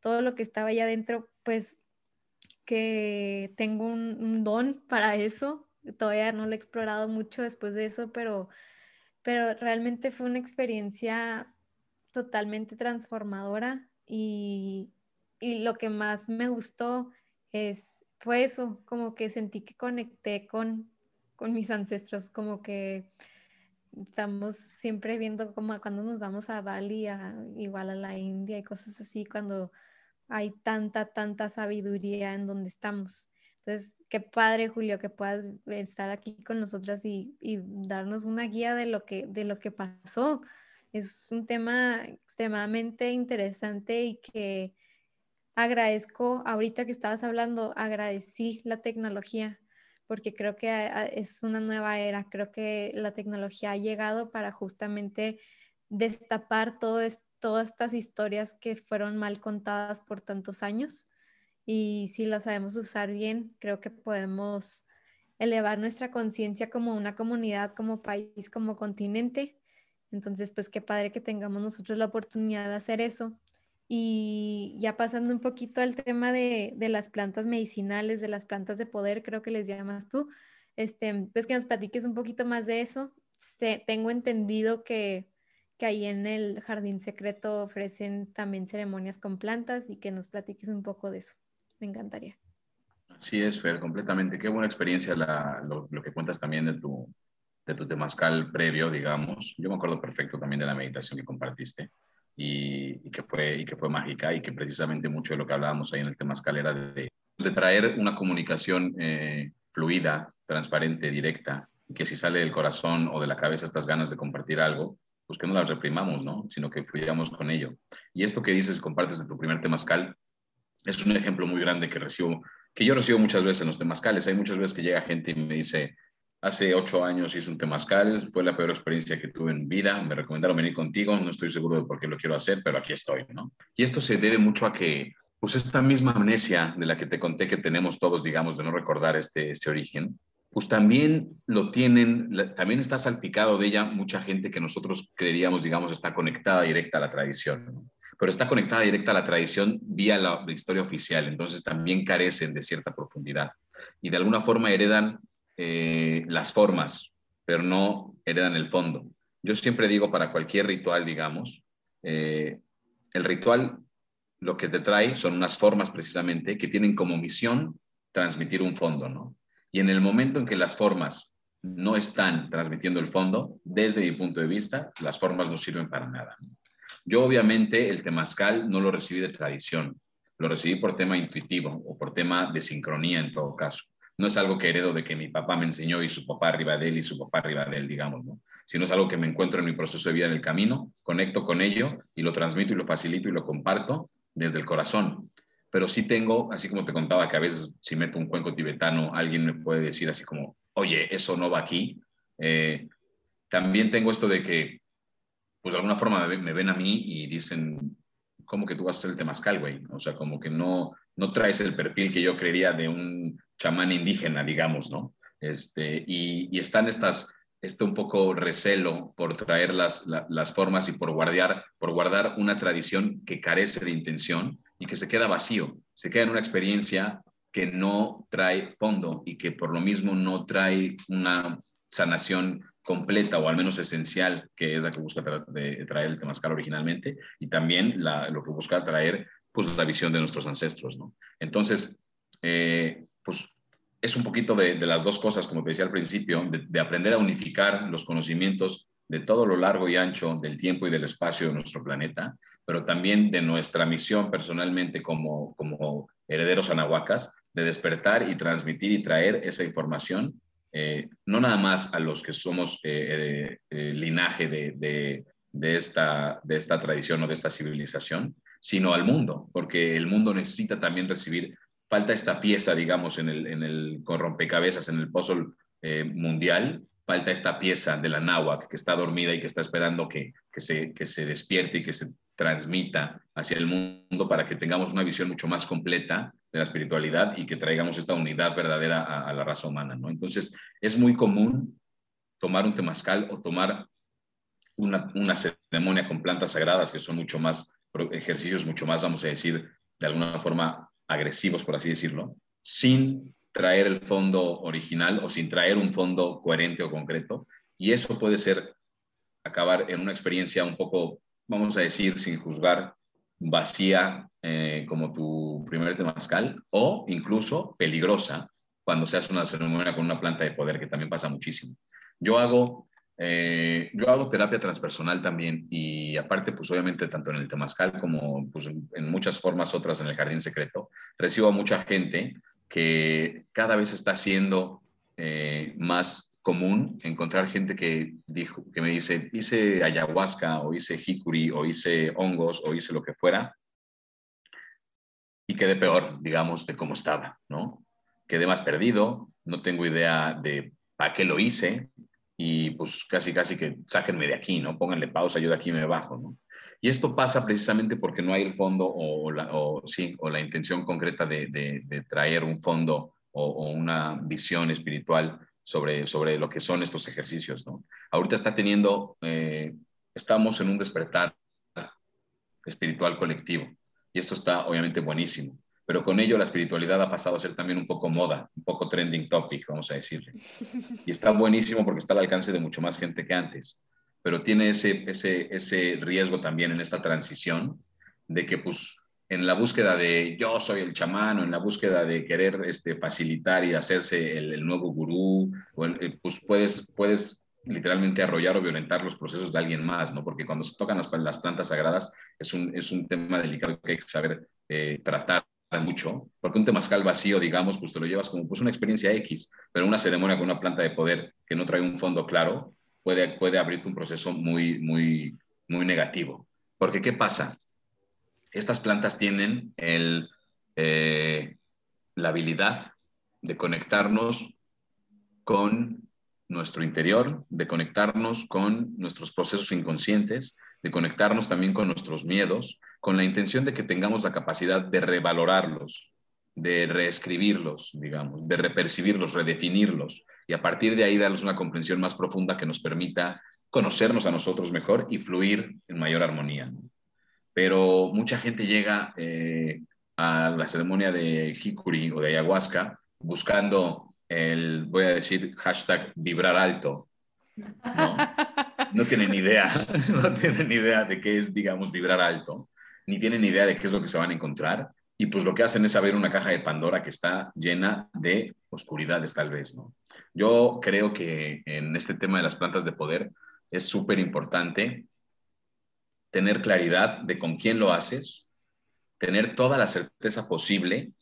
todo lo que estaba allá adentro, pues que tengo un, un don para eso, todavía no lo he explorado mucho después de eso, pero, pero realmente fue una experiencia totalmente transformadora y, y lo que más me gustó es, fue eso, como que sentí que conecté con, con mis ancestros, como que estamos siempre viendo como cuando nos vamos a Bali, a, igual a la India y cosas así, cuando hay tanta, tanta sabiduría en donde estamos. Entonces, qué padre, Julio, que puedas estar aquí con nosotras y, darnos una guía de lo, que, de lo que pasó. Es un tema extremadamente interesante y que agradezco, ahorita que estabas hablando, agradecí la tecnología, porque creo que es una nueva era. Creo que la tecnología ha llegado para justamente destapar todas estas historias que fueron mal contadas por tantos años y si lo sabemos usar bien, creo que podemos elevar nuestra conciencia como una comunidad, como país, como continente. Entonces, pues qué padre que tengamos nosotros la oportunidad de hacer eso. Y ya pasando un poquito al tema de, de las plantas medicinales, de las plantas de poder, creo que les llamas tú, este, pues que nos platiques un poquito más de eso. tengo entendido que, que ahí en el jardín secreto ofrecen también ceremonias con plantas y que nos platiques un poco de eso. Me encantaría. Sí, es, Fer, completamente. Qué buena experiencia lo, que cuentas también de tu, de tu temazcal previo, digamos. Yo me acuerdo perfecto también de la meditación que compartiste y, que, fue, y que fue mágica y que precisamente mucho de lo que hablábamos ahí en el temazcal era de, traer una comunicación eh, fluida, transparente, directa, y que si sale del corazón o de la cabeza estas ganas de compartir algo, pues que no las reprimamos, ¿no? Sino que fluyamos con ello. Y esto que dices, compartes de tu primer temazcal, es un ejemplo muy grande que recibo, que yo recibo muchas veces en los temazcales. Hay muchas veces que llega gente y me dice, hace ocho años hice un temazcal, fue la peor experiencia que tuve en vida, me recomendaron venir contigo, no estoy seguro de por qué lo quiero hacer, pero aquí estoy, ¿no? Y esto se debe mucho a que, pues esta misma amnesia de la que te conté que tenemos todos, digamos, de no recordar este, este origen, pues también lo tienen, también está salpicado de ella mucha gente que nosotros creeríamos, digamos, está conectada directa a la tradición. pero está conectada directa a la tradición vía la, historia oficial, entonces también carecen de cierta profundidad y de alguna forma heredan eh, las formas, pero no heredan el fondo. Yo siempre digo para cualquier ritual, digamos, eh, el ritual lo que te trae son unas formas precisamente que tienen como misión transmitir un fondo, ¿no? Y en el momento en que las formas no están transmitiendo el fondo, desde mi punto de vista, las formas no sirven para nada. Yo obviamente el temazcal no lo recibí de tradición, lo recibí por tema intuitivo o por tema de sincronía en todo caso. No es algo que heredo de que mi papá me enseñó y su papá arriba de él y su papá arriba de él, digamos, ¿no? Sino es algo que me encuentro en mi proceso de vida en el camino, conecto con ello y lo transmito y lo facilito y lo comparto desde el corazón. Pero sí tengo, así como te contaba, que a veces si meto un cuenco tibetano, alguien me puede decir así como, oye, eso no va aquí. Eh, también tengo esto de que pues de alguna forma me ven a mí y dicen, ¿cómo que tú vas a ser el temazcal, güey? O sea, como que no, no traes el perfil que yo creería de un chamán indígena, digamos, ¿no? Este, y, y están estas, este un poco recelo por traer las, las formas y por guardar, por guardar una tradición que carece de intención y que se queda vacío, se queda en una experiencia que no trae fondo y que por lo mismo no trae una sanación completa o al menos esencial, que es la que busca traer el temazcal originalmente, y también lo que busca traer pues, la visión de nuestros ancestros. ¿no? Entonces, eh, pues es un poquito de, las dos cosas, como te decía al principio, de, aprender a unificar los conocimientos de todo lo largo y ancho del tiempo y del espacio de nuestro planeta, pero también de nuestra misión personalmente como, como herederos anahuacas, de despertar y transmitir y traer esa información, eh, no nada más a los que somos eh, eh, linaje de, de, esta, de esta tradición o de esta civilización, sino al mundo, porque el mundo necesita también recibir, falta esta pieza, digamos, en el, en el con rompecabezas, en el puzzle mundial, falta esta pieza de la náhuatl que está dormida y que está esperando que, que, se, que se despierte y que se transmita hacia el mundo para que tengamos una visión mucho más completa de la espiritualidad y que traigamos esta unidad verdadera a, la raza humana, ¿no? Entonces, es muy común tomar un temazcal o tomar una, una ceremonia con plantas sagradas que son mucho más, ejercicios mucho más, vamos a decir, de alguna forma agresivos, por así decirlo, sin traer el fondo original o sin traer un fondo coherente o concreto. Y eso puede ser acabar en una experiencia un poco, vamos a decir, sin juzgar, vacía eh, como tu primer temazcal o incluso peligrosa cuando se hace una ceremonia con una planta de poder, que también pasa muchísimo. Yo hago, eh, yo hago terapia transpersonal también y aparte, pues obviamente tanto en el temazcal como pues, en muchas formas otras en el jardín secreto, recibo a mucha gente que cada vez está siendo eh, más común encontrar gente que, dijo, que me dice, hice ayahuasca o hice jicuri o hice hongos o hice lo que fuera y quedé peor, digamos, de cómo estaba, ¿no? Quedé más perdido, no tengo idea de para qué lo hice y pues casi, casi que sáquenme de aquí, ¿no? Pónganle pausa, yo de aquí me bajo, ¿no? Y esto pasa precisamente porque no hay el fondo o, la, sí, o la intención concreta de, traer un fondo o, una visión espiritual sobre, sobre lo que son estos ejercicios. ¿no? Ahorita está teniendo, eh, estamos en un despertar espiritual colectivo y esto está obviamente buenísimo. Pero con ello la espiritualidad ha pasado a ser también un poco moda, un poco trending topic, vamos a decirle. Y está buenísimo porque está al alcance de mucho más gente que antes pero tiene ese, ese, ese riesgo también en esta transición de que pues en la búsqueda de yo soy el chamán o en la búsqueda de querer este, facilitar y hacerse el, nuevo gurú, eh, pues puedes, puedes literalmente arrollar o violentar los procesos de alguien más, ¿no? Porque cuando se tocan las, las plantas sagradas es un, es un tema delicado que hay que saber eh, tratar mucho, porque un temazcal vacío, digamos, pues te lo llevas como pues una experiencia X, pero una ceremonia con una planta de poder que no trae un fondo claro, puede, puede abrirte un proceso muy, muy, muy negativo. Porque, ¿qué pasa? Estas plantas tienen el, eh, la habilidad de conectarnos con nuestro interior, de conectarnos con nuestros procesos inconscientes, de conectarnos también con nuestros miedos, con la intención de que tengamos la capacidad de revalorarlos, de reescribirlos, digamos, de repercibirlos, redefinirlos, y a partir de ahí darles una comprensión más profunda que nos permita conocernos a nosotros mejor y fluir en mayor armonía. Pero mucha gente llega eh, a la ceremonia de Hikuri o de ayahuasca buscando el, voy a decir, hashtag vibrar alto. No, no tienen idea, no tienen idea de qué es, digamos, vibrar alto, ni tienen idea de qué es lo que se van a encontrar. Y pues lo que hacen es abrir una caja de Pandora que está llena de oscuridades, tal vez, ¿no? Yo creo que en este tema de las plantas de poder es súper importante tener claridad de con quién lo haces, tener toda la certeza posible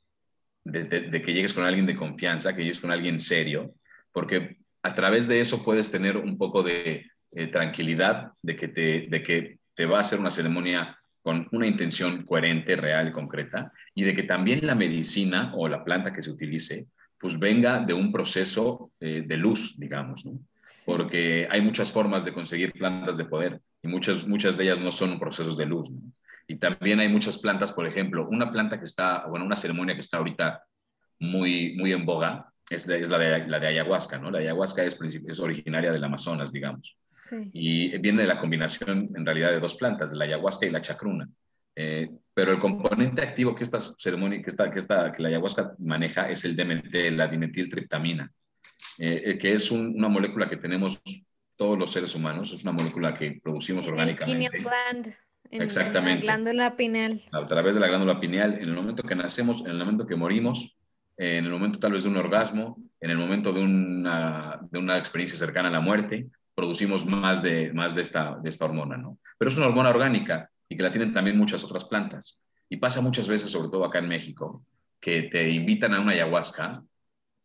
de, que llegues con alguien de confianza, que llegues con alguien serio, porque a través de eso puedes tener un poco de eh, tranquilidad de que, te, de que te va a hacer una ceremonia con una intención coherente, real y concreta, y de que también la medicina o la planta que se utilice pues venga de un proceso eh, de luz, digamos, ¿no? Porque hay muchas formas de conseguir plantas de poder y muchas, muchas de ellas no son procesos de luz, ¿no? Y también hay muchas plantas, por ejemplo, una planta que está, bueno, una ceremonia que está ahorita muy, muy en boga es, es la, de, la de ayahuasca, ¿no? La ayahuasca es, es originaria del Amazonas, digamos. Sí. Y viene de la combinación, en realidad, de dos plantas, de la ayahuasca y la chacruna. Eh, pero el componente activo que esta ceremonia, que, esta, que, esta, que la ayahuasca maneja es el DMT, la dimetiltriptamina, eh, eh, que es una molécula que tenemos todos los seres humanos, es una molécula que producimos orgánicamente. En Exactamente. la glándula pineal. A través de la glándula pineal, en el momento que nacemos, en el momento que morimos, en el momento tal vez de un orgasmo, en el momento de una, experiencia cercana a la muerte, producimos más de, más de, esta, de esta hormona, ¿no? Pero es una hormona orgánica y que la tienen también muchas otras plantas. Y pasa muchas veces, sobre todo acá en México, que te invitan a una ayahuasca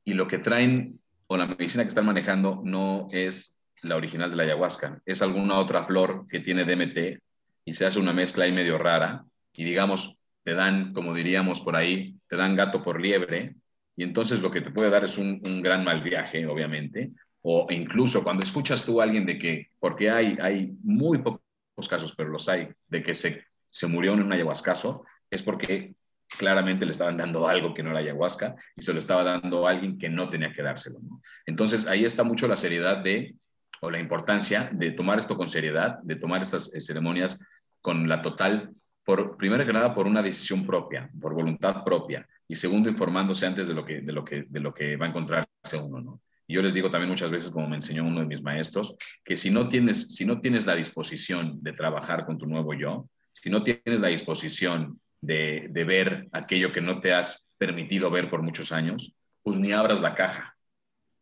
y lo que traen o la medicina que están manejando no es la original de la ayahuasca, es alguna otra flor que tiene DMT y se hace una mezcla ahí medio rara y digamos, te dan, como diríamos por ahí, te dan gato por liebre y entonces lo que te puede dar es un, gran mal viaje, obviamente, o incluso cuando escuchas tú a alguien de que, porque hay, hay muy pocos casos, pero los hay, de que se, se murió en un ayahuascazo, es porque claramente le estaban dando algo que no era ayahuasca y se lo estaba dando a alguien que no tenía que dárselo. Entonces ahí está mucho la seriedad de, o la importancia de tomar esto con seriedad, de tomar estas eh, ceremonias con la total, por, primero que nada, por una decisión propia, por voluntad propia, y segundo, informándose antes de lo que, de lo que, de lo que va a encontrarse uno, ¿no? Yo les digo también muchas veces, como me enseñó uno de mis maestros, que si no tienes, si no tienes la disposición de trabajar con tu nuevo yo, si no tienes la disposición de, de, ver aquello que no te has permitido ver por muchos años, pues ni abras la caja,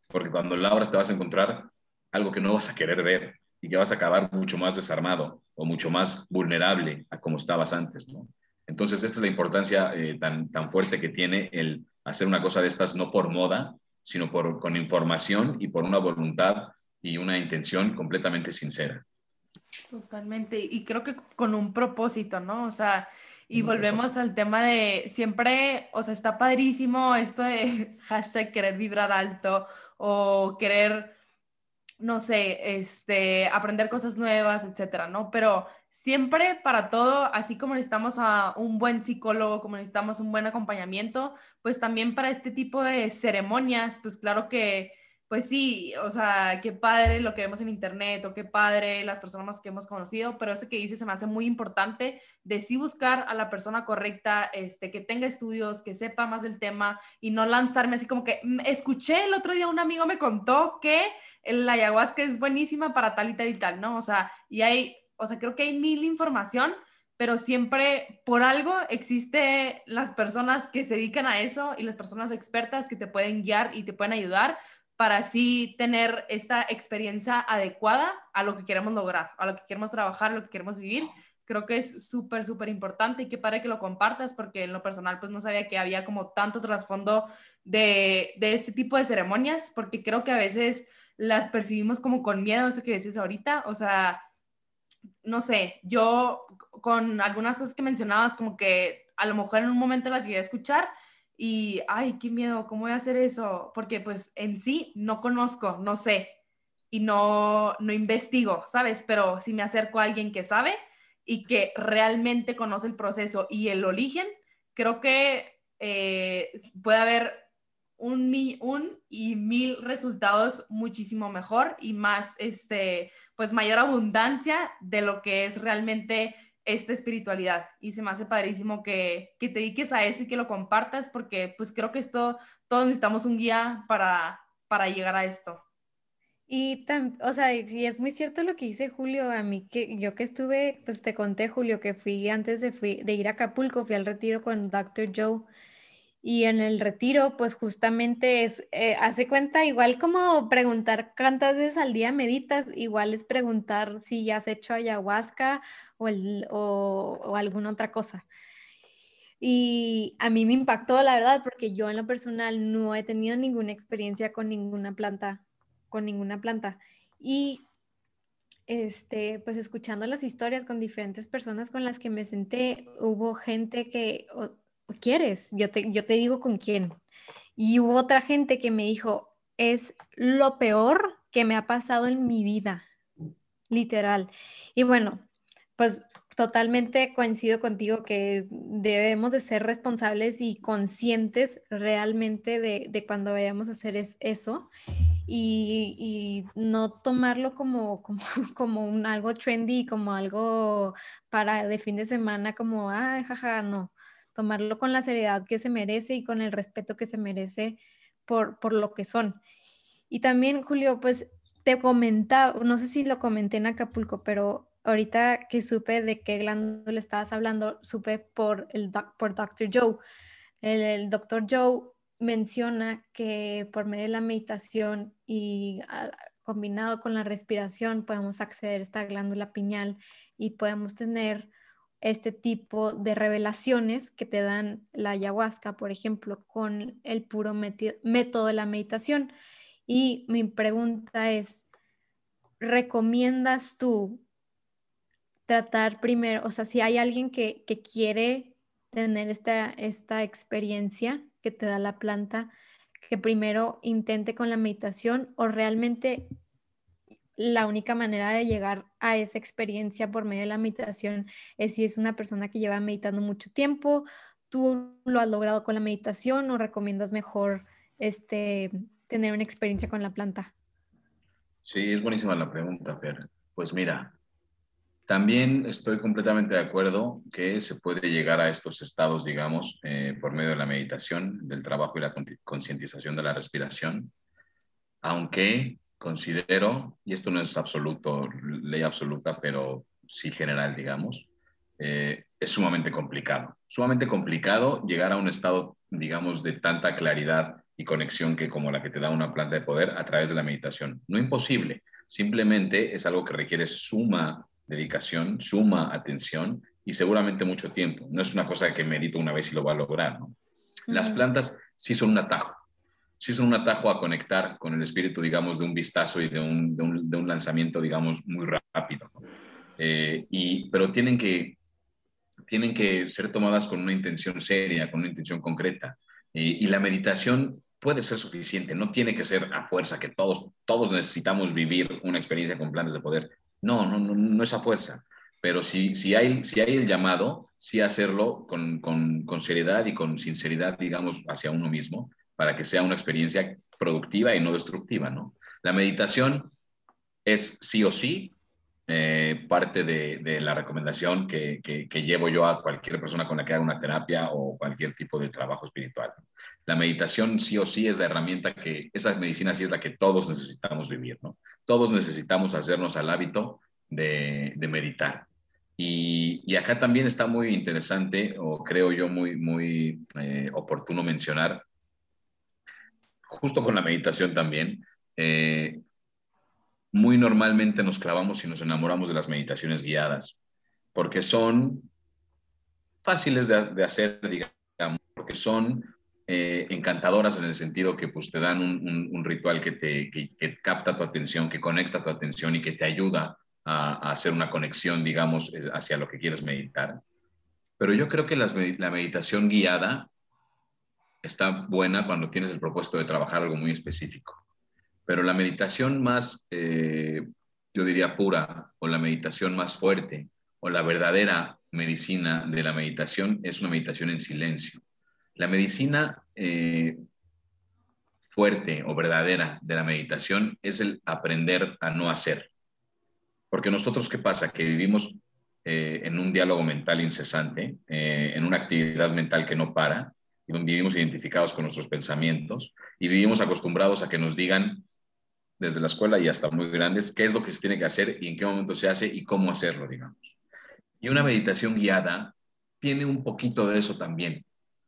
porque cuando la abras te vas a encontrar algo que no vas a querer ver y que vas a acabar mucho más desarmado o mucho más vulnerable a como estabas antes, ¿no? Entonces, esta es la importancia eh, tan, tan fuerte que tiene el hacer una cosa de estas no por moda, sino por, con información y por una voluntad y una intención completamente sincera. Totalmente, y creo que con un propósito, ¿no? O sea, y volvemos al tema de siempre, o sea, está padrísimo esto de hashtag querer vibrar alto o querer, no sé, este, aprender cosas nuevas, etcétera, ¿no? Pero siempre para todo, así como necesitamos a un buen psicólogo, como necesitamos un buen acompañamiento, pues también para este tipo de ceremonias, pues claro que, pues sí, o sea, qué padre lo que vemos en internet o qué padre las personas que hemos conocido, pero eso que dice se me hace muy importante de sí buscar a la persona correcta, este, que tenga estudios, que sepa más del tema y no lanzarme así como que mm, escuché el otro día un amigo me contó que la ayahuasca es buenísima para tal y tal y tal, ¿no? O sea, y hay o sea, creo que hay mil información, pero siempre por algo existe las personas que se dedican a eso y las personas expertas que te pueden guiar y te pueden ayudar para así tener esta experiencia adecuada a lo que queremos lograr, a lo que queremos trabajar, a lo que queremos vivir. Creo que es súper, súper importante y que para que lo compartas porque en lo personal pues no sabía que había como tanto trasfondo de, de este tipo de ceremonias porque creo que a veces las percibimos como con miedo, eso que dices ahorita, o sea, no sé, yo con algunas cosas que mencionabas, como que a lo mejor en un momento las llegué a escuchar y, ay, qué miedo, ¿cómo voy a hacer eso? Porque pues en sí no conozco, no sé y no, no investigo, ¿sabes? Pero si me acerco a alguien que sabe y que realmente conoce el proceso y el origen, creo que eh, puede haber un, un y mil resultados muchísimo mejor y más, este, pues mayor abundancia de lo que es realmente esta espiritualidad. Y se me hace padrísimo que, que te dediques a eso y que lo compartas porque pues creo que esto, todos necesitamos un guía para, para llegar a esto. Y, tan, o sea, sí es muy cierto lo que dice Julio, a mí que yo que estuve, pues te conté Julio que fui antes de, fui, de ir a Acapulco, fui al retiro con Dr. Joe y en el retiro, pues justamente es, eh, hace cuenta, igual como preguntar cuántas veces al día meditas, igual es preguntar si ya has hecho ayahuasca o, o alguna otra cosa. Y a mí me impactó, la verdad, porque yo en lo personal no he tenido ninguna experiencia con ninguna planta, con ninguna planta. Y este, pues escuchando las historias con diferentes personas con las que me senté, hubo gente que, quieres, yo te, yo te digo con quién. Y hubo otra gente que me dijo, es lo peor que me ha pasado en mi vida, literal. Y bueno, pues totalmente coincido contigo que debemos de ser responsables y conscientes realmente de, cuando vayamos a hacer eso y, no tomarlo como, como, como, un algo trendy, como algo para de fin de semana, como, ay, jaja, no tomarlo con la seriedad que se merece y con el respeto que se merece por, por lo que son. Y también, Julio, pues te comentaba, no sé si lo comenté en Acapulco, pero ahorita que supe de qué glándula estabas hablando, supe por el por Dr. Joe. El, el Dr. Joe menciona que por medio de la meditación y combinado con la respiración podemos acceder a esta glándula pineal y podemos tener este tipo de revelaciones que te dan la ayahuasca, por ejemplo, con el puro método de la meditación. Y mi pregunta es, ¿recomiendas tú tratar primero, o sea, si hay alguien que, quiere tener esta, esta experiencia que te da la planta, que primero intente con la meditación o realmente la única manera de llegar a esa experiencia por medio de la meditación es si es una persona que lleva meditando mucho tiempo, tú lo has logrado con la meditación o recomiendas mejor este, tener una experiencia con la planta? Sí, es buenísima la pregunta, Fer. Pues mira, también estoy completamente de acuerdo que se puede llegar a estos estados, digamos, eh, por medio de la meditación, del trabajo y la concientización de la respiración, aunque considero, y esto no es absoluto, ley absoluta, pero sí general, digamos, eh, es sumamente complicado. Sumamente complicado llegar a un estado, digamos, de tanta claridad y conexión que como la que te da una planta de poder a través de la meditación. No imposible, simplemente es algo que requiere suma dedicación, suma atención y seguramente mucho tiempo. No es una cosa que medito una vez y lo va a lograr. Las plantas sí son un atajo sí son un atajo a conectar con el espíritu, digamos, de un vistazo y de un, de un, lanzamiento, digamos, muy rápido. Eh, y, pero tienen que, tienen que ser tomadas con una intención seria, con una intención concreta. y la meditación puede ser suficiente, no tiene que ser a fuerza, que todos, todos necesitamos vivir una experiencia con planes de poder. No, no, no, no es a fuerza. Pero si, si, hay, si hay el llamado, sí hacerlo con, con, con seriedad y con sinceridad, digamos, hacia uno mismo para que sea una experiencia productiva y no destructiva, ¿no? La meditación es sí o sí eh, parte de, la recomendación que, llevo yo a cualquier persona con la que haga una terapia o cualquier tipo de trabajo espiritual. La meditación sí o sí es la herramienta que, esa medicina sí es la que todos necesitamos vivir, ¿no? Todos necesitamos hacernos al hábito de, meditar. Y, acá también está muy interesante, o creo yo muy, muy eh, oportuno mencionar, justo con la meditación también, eh, muy normalmente nos clavamos y nos enamoramos de las meditaciones guiadas, porque son fáciles de, hacer, digamos, porque son eh, encantadoras en el sentido que pues, te dan un, ritual que, te, capta tu atención, que conecta tu atención y que te ayuda a, hacer una conexión, digamos, eh, hacia lo que quieres meditar. Pero yo creo que la meditación guiada está buena cuando tienes el propósito de trabajar algo muy específico. Pero la meditación más, eh, yo diría, pura, o la meditación más fuerte, o la verdadera medicina de la meditación es una meditación en silencio. La medicina eh, fuerte o verdadera de la meditación es el aprender a no hacer. Porque nosotros, ¿qué pasa? Que vivimos eh, en un diálogo mental incesante, en una actividad mental que no para, vivimos identificados con nuestros pensamientos y vivimos acostumbrados a que nos digan desde la escuela y hasta muy grandes qué es lo que se tiene que hacer y en qué momento se hace y cómo hacerlo, digamos. Y una meditación guiada tiene un poquito de eso también.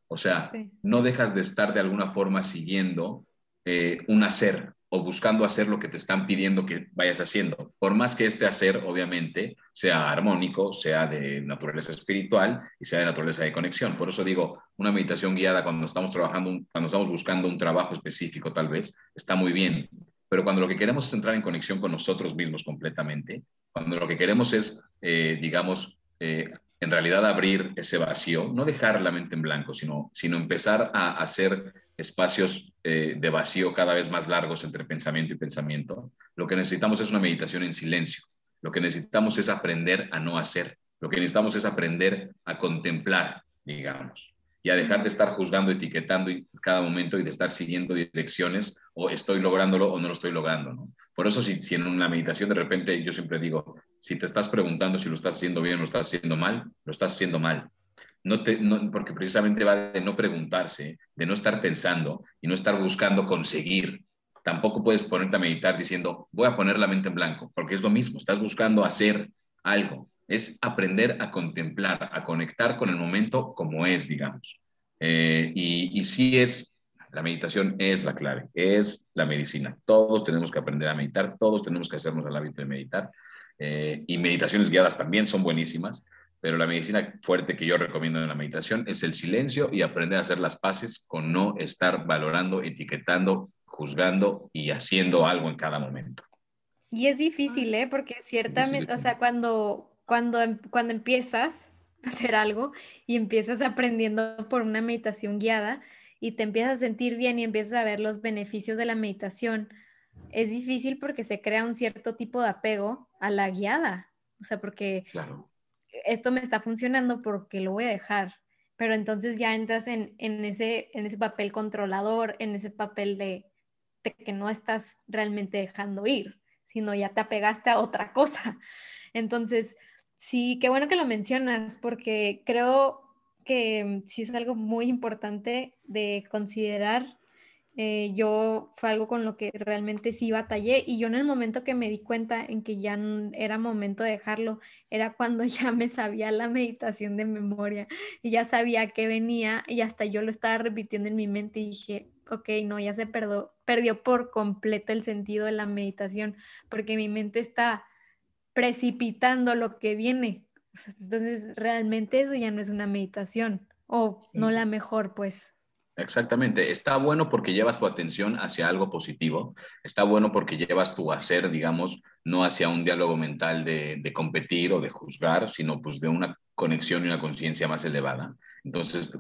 O sea, no dejas de estar de alguna forma siguiendo eh, un hacer, o buscando hacer lo que te están pidiendo que vayas haciendo. Por más que este hacer, obviamente, sea armónico, sea de naturaleza espiritual y sea de naturaleza de conexión. Por eso digo, una meditación guiada cuando estamos trabajando, cuando estamos buscando un trabajo específico, tal vez, está muy bien. Pero cuando lo que queremos es entrar en conexión con nosotros mismos completamente, cuando lo que queremos es, eh, digamos, eh, en realidad abrir ese vacío, no dejar la mente en blanco, sino, sino empezar a hacer espacios eh, de vacío cada vez más largos entre pensamiento y pensamiento. Lo que necesitamos es una meditación en silencio. Lo que necesitamos es aprender a no hacer. Lo que necesitamos es aprender a contemplar, digamos, y a dejar de estar juzgando, etiquetando cada momento y de estar siguiendo direcciones o estoy lográndolo o no lo estoy logrando. Por eso si, si en una meditación de repente yo siempre digo, si te estás preguntando si lo estás haciendo bien o lo estás haciendo mal, lo estás haciendo mal no te, porque precisamente va de no preguntarse, de no estar pensando y no estar buscando conseguir. Tampoco puedes ponerte a meditar diciendo, voy a poner la mente en blanco, porque es lo mismo, estás buscando hacer algo. Es aprender a contemplar, a conectar con el momento como es, digamos. Eh, y, y sí es, La meditación es la clave, es la medicina. Todos tenemos que aprender a meditar, todos tenemos que hacernos el hábito de meditar. Eh, y meditaciones guiadas también son buenísimas, pero la medicina fuerte que yo recomiendo en la meditación es el silencio y aprender a hacer las paces con no estar valorando, etiquetando, juzgando y haciendo algo en cada momento. Y es difícil, ¿eh? Porque ciertamente, o sea, cuando, cuando, em, cuando empiezas a hacer algo y empiezas aprendiendo por una meditación guiada y te empiezas a sentir bien y empiezas a ver los beneficios de la meditación, es difícil porque se crea un cierto tipo de apego a la guiada. O sea, porque esto me está funcionando porque lo voy a dejar. Pero entonces ya entras en, ese, en ese papel controlador, en ese papel de, de que no estás realmente dejando ir, sino ya te apegaste a otra cosa. Entonces, sí, qué bueno que lo mencionas, porque creo que sí es algo muy importante de considerar eh, yo fue algo con lo que realmente sí batallé y yo en el momento que me di cuenta en que ya era momento de dejarlo, era cuando ya me sabía la meditación de memoria y ya sabía que venía y hasta yo lo estaba repitiendo en mi mente y dije, ok, no, ya se perdió, perdió por completo el sentido de la meditación porque mi mente está precipitando lo que viene. Entonces, realmente eso ya no es una meditación o no la mejor, pues. Exactamente. Está bueno porque llevas tu atención hacia algo positivo. Está bueno porque llevas tu hacer, digamos, no hacia un diálogo mental de, competir o de juzgar, sino pues de una conexión y una conciencia más elevada. Entonces,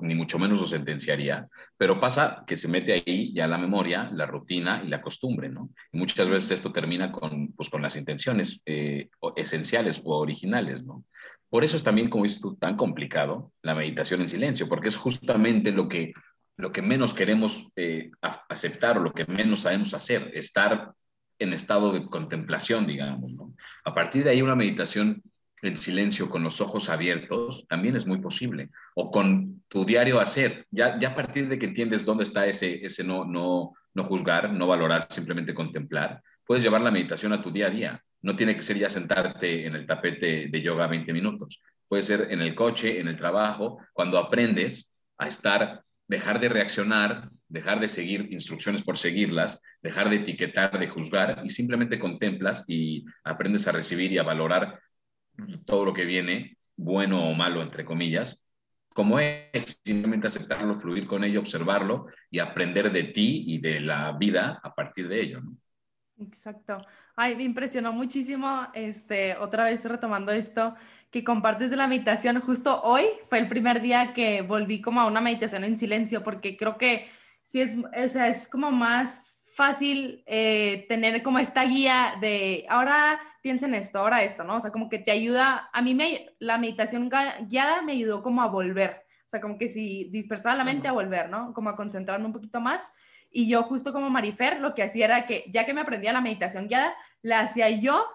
ni mucho menos lo sentenciaría, pero pasa que se mete ahí ya la memoria, la rutina y la costumbre, ¿no? Y muchas veces esto termina con, pues, con las intenciones eh, esenciales o originales, ¿no? Por eso es también, como dices tú, tan complicado la meditación en silencio, porque es justamente lo que, lo que menos queremos eh, aceptar o lo que menos sabemos hacer, estar en estado de contemplación, digamos. ¿no? A partir de ahí, una meditación en silencio con los ojos abiertos también es muy posible. O con tu diario hacer, ya, ya a partir de que entiendes dónde está ese, ese no, no, no juzgar, no valorar, simplemente contemplar, puedes llevar la meditación a tu día a día. No tiene que ser ya sentarte en el tapete de yoga 20 minutos. Puede ser en el coche, en el trabajo, cuando aprendes a estar, dejar de reaccionar, dejar de seguir instrucciones por seguirlas, dejar de etiquetar, de juzgar y simplemente contemplas y aprendes a recibir y a valorar todo lo que viene, bueno o malo, entre comillas, como es, simplemente aceptarlo, fluir con ello, observarlo y aprender de ti y de la vida a partir de ello. ¿no? Exacto. Ay, me impresionó muchísimo, este, otra vez retomando esto, que compartes de la meditación. Justo hoy fue el primer día que volví como a una meditación en silencio, porque creo que sí es, o sea, es como más fácil eh, tener como esta guía de ahora piensa en esto, ahora esto, ¿no? O sea, como que te ayuda, a mí me, la meditación guiada me ayudó como a volver, o sea, como que si dispersaba la mente a volver, ¿no? Como a concentrarme un poquito más y yo justo como Marifer, lo que hacía era que ya que me aprendía la meditación guiada, la hacía yo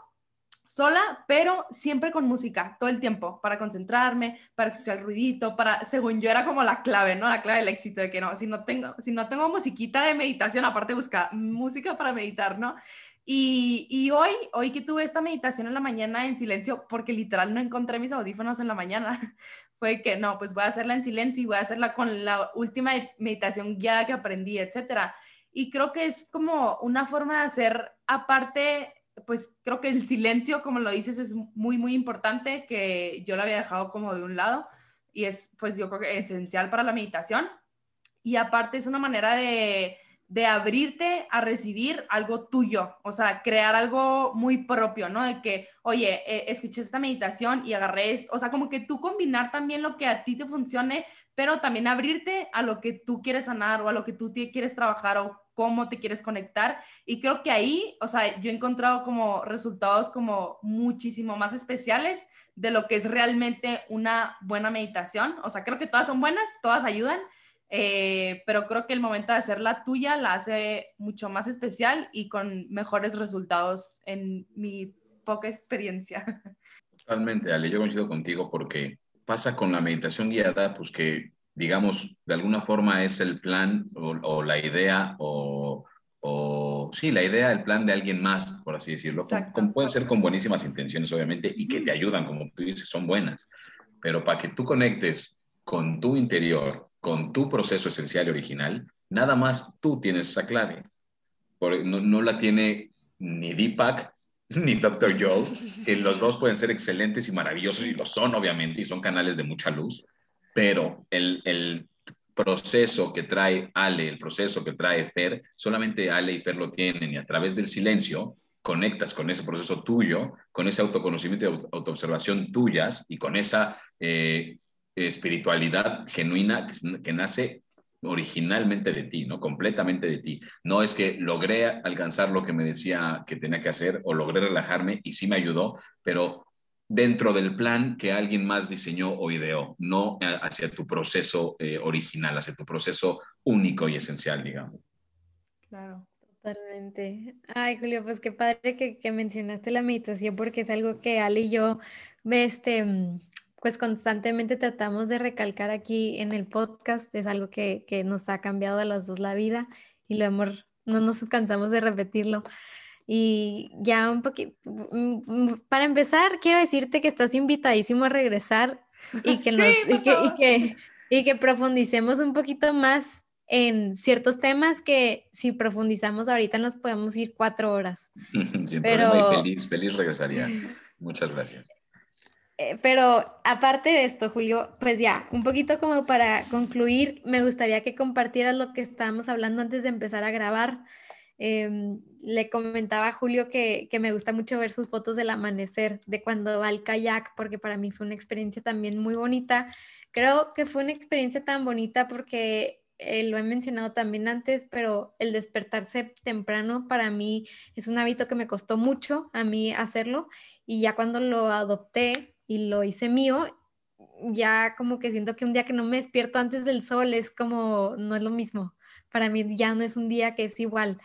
sola, pero siempre con música, todo el tiempo, para concentrarme, para escuchar el ruidito, para, según yo era como la clave, ¿no? La clave del éxito, de que no, si no tengo, si no tengo musiquita de meditación, aparte busca música para meditar, ¿no? Y, y, hoy, hoy que tuve esta meditación en la mañana en silencio, porque literal no encontré mis audífonos en la mañana, fue que no, pues voy a hacerla en silencio y voy a hacerla con la última meditación guiada que aprendí, etcétera. Y creo que es como una forma de hacer, aparte, pues creo que el silencio, como lo dices, es muy, muy importante, que yo lo había dejado como de un lado y es, pues yo creo que esencial para la meditación. Y aparte es una manera de, de abrirte a recibir algo tuyo, o sea, crear algo muy propio, ¿no? De que, oye, eh, escuché esta meditación y agarré esto, o sea, como que tú combinar también lo que a ti te funcione, pero también abrirte a lo que tú quieres sanar o a lo que tú quieres trabajar o cómo te quieres conectar. Y creo que ahí, o sea, yo he encontrado como resultados como muchísimo más especiales de lo que es realmente una buena meditación. O sea, creo que todas son buenas, todas ayudan, eh, pero creo que el momento de hacer la tuya la hace mucho más especial y con mejores resultados en mi poca experiencia. Totalmente, Ale, yo coincido contigo porque pasa con la meditación guiada, pues que digamos, de alguna forma es el plan o, la idea o, o, sí, la idea, el plan de alguien más, por así decirlo. pueden ser con buenísimas intenciones, obviamente, y que te ayudan, como tú dices, son buenas. Pero para que tú conectes con tu interior, con tu proceso esencial y original, nada más tú tienes esa clave. no, no, la tiene ni Deepak ni Dr. Joe, que los dos pueden ser excelentes y maravillosos y lo son, obviamente, y son canales de mucha luz, pero el, el proceso que trae Ale, el proceso que trae Fer, solamente Ale y Fer lo tienen y a través del silencio conectas con ese proceso tuyo, con ese autoconocimiento y autoobservación tuyas y con esa eh, espiritualidad genuina que, nace originalmente de ti, ¿no? Completamente de ti. No es que logré alcanzar lo que me decía que tenía que hacer o logré relajarme y sí me ayudó, pero dentro del plan que alguien más diseñó o ideó, no hacia tu proceso eh, original, hacia tu proceso único y esencial, digamos. Claro, totalmente. Ay, Julio, pues qué padre que, que mencionaste la meditación porque es algo que Ale y yo, este, pues constantemente tratamos de recalcar aquí en el podcast. Es algo que, que nos ha cambiado a las dos la vida y lo hemos, no nos cansamos de repetirlo. Y ya un poquito, mm, mm, para empezar, quiero decirte que estás invitadísimo a regresar y que, nos, y que, y que, y que profundicemos un poquito más en ciertos temas que si profundizamos ahorita nos podemos ir cuatro horas. Sin Pero... problema y feliz, feliz regresaría. Muchas gracias. Eh, pero aparte de esto, Julio, pues ya, un poquito como para concluir, me gustaría que compartieras lo que estábamos hablando antes de empezar a grabar Em, le comentaba a Julio que, me gusta mucho ver sus fotos del amanecer, de cuando va al kayak, porque para mí fue una experiencia también muy bonita. Creo que fue una experiencia tan bonita porque eh, lo he mencionado también antes, pero el despertarse temprano para mí es un hábito que me costó mucho a mí hacerlo y ya cuando lo adopté y lo hice mío, ya como que siento que un día que no me despierto antes del sol es como, no es lo mismo. Para mí ya no es un día que es igual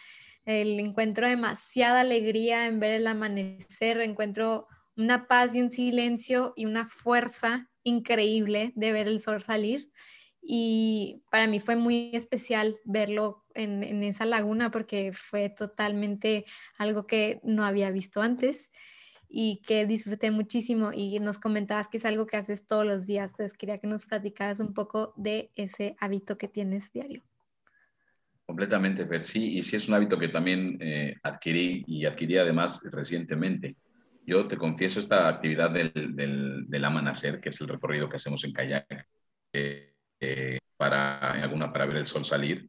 el encuentro demasiada alegría en ver el amanecer, encuentro una paz y un silencio y una fuerza increíble de ver el sol salir. Y para mí fue muy especial verlo en, en esa laguna porque fue totalmente algo que no había visto antes y que disfruté muchísimo y nos comentabas que es algo que haces todos los días. Entonces quería que nos platicaras un poco de ese hábito que tienes diario. Completamente, Fer. Sí, y sí es un hábito que también eh, adquirí y adquirí además recientemente. Yo te confieso esta actividad del, del, del amanecer, que es el recorrido que hacemos en kayak eh, eh, para, alguna, para ver el sol salir.